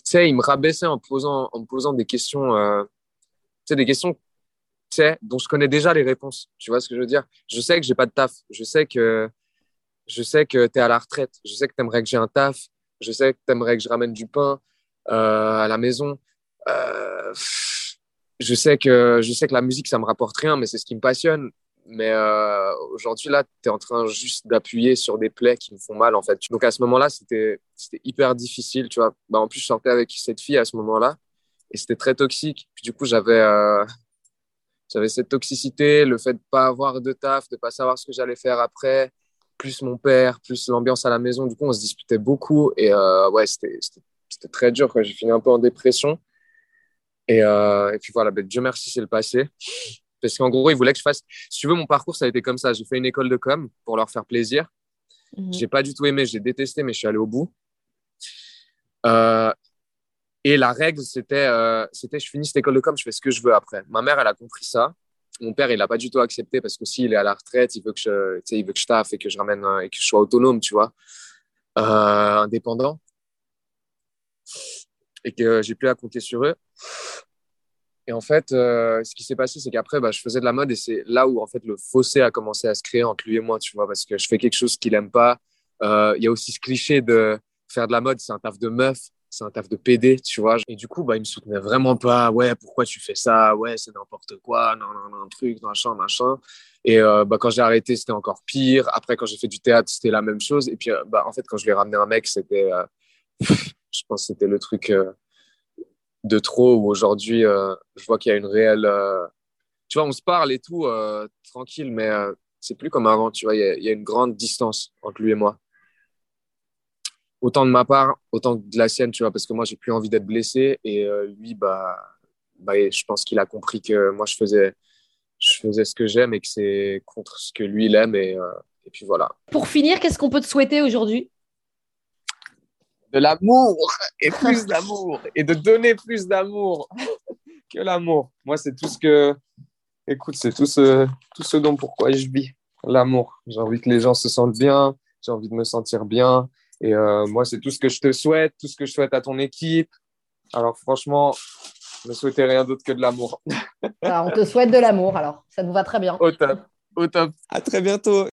Sais, il me rabaissait en posant, en me posant des questions, euh, tu sais, des questions, tu dont je connais déjà les réponses. Tu vois ce que je veux dire? Je sais que j'ai pas de taf. Je sais que, je sais que tu es à la retraite. Je sais que tu aimerais que j'ai un taf. Je sais que tu aimerais que je ramène du pain euh, à la maison. Euh, je sais que, je sais que la musique, ça me rapporte rien, mais c'est ce qui me passionne. Mais euh, aujourd'hui, là, tu es en train juste d'appuyer sur des plaies qui me font mal, en fait. Donc à ce moment-là, c'était hyper difficile, tu vois. Bah, en plus, je sortais avec cette fille à ce moment-là et c'était très toxique. Du coup, j'avais j'avais cette toxicité, le fait de pas avoir de taf, de pas savoir ce que j'allais faire après, plus mon père, plus l'ambiance à la maison. Du coup, on se disputait beaucoup et euh, ouais, c'était très dur. J'ai fini un peu en dépression. Et, et puis voilà, ben, Dieu merci, c'est le passé. Parce qu'en gros, ils voulaient que je fasse. Si tu veux, mon parcours, ça a été comme ça. J'ai fait une école de com pour leur faire plaisir. Je mhm. J'ai pas du tout aimé, j'ai détesté, mais je suis allé au bout. Euh, et la règle, c'était, euh, c'était, je finis cette école de com, je fais ce que je veux après. Ma mère, elle a compris ça. Mon père, il n'a pas du tout accepté parce que s'il est à la retraite, il veut que je, il veut que je taffe et que je ramène et que je sois autonome, tu vois, euh, indépendant, et que j'ai plus à compter sur eux. Et en fait, euh, ce qui s'est passé, c'est qu'après, bah, je faisais de la mode et c'est là où en fait le fossé a commencé à se créer entre lui et moi, tu vois, parce que je fais quelque chose qu'il aime pas. Il y a aussi ce cliché de faire de la mode, c'est un taf de meuf, c'est un taf de PD, tu vois. Et du coup, bah, il me soutenait vraiment pas. Ouais, pourquoi tu fais ça? Ouais, c'est n'importe quoi, non, non, non, truc, machin, machin. Et euh, bah, quand j'ai arrêté, c'était encore pire. Après, quand j'ai fait du théâtre, c'était la même chose. Et puis, bah, en fait, quand je lui ai ramené un mec, c'était, je pense, c'était le truc de trop où aujourd'hui euh, je vois qu'il y a une réelle euh, tu vois on se parle et tout euh, tranquille mais c'est plus comme avant tu vois il y, a une grande distance entre lui et moi autant de ma part autant de la sienne tu vois parce que moi j'ai plus envie d'être blessé et lui bah, bah je pense qu'il a compris que moi je faisais je faisais ce que j'aime et que c'est contre ce que lui il aime et, et puis voilà pour finir qu'est-ce qu'on peut te souhaiter aujourd'hui? De l'amour et plus d'amour et de donner plus d'amour que l'amour. Moi, c'est tout ce que, écoute, c'est tout ce, tout ce dont pourquoi je vis, l'amour. J'ai envie que les gens se sentent bien, j'ai envie de me sentir bien. Et euh, moi, c'est tout ce que je te souhaite, tout ce que je souhaite à ton équipe. Alors, franchement, ne souhaitez rien d'autre que de l'amour. on te souhaite de l'amour, alors ça nous va très bien. Au top. Au top. À très bientôt.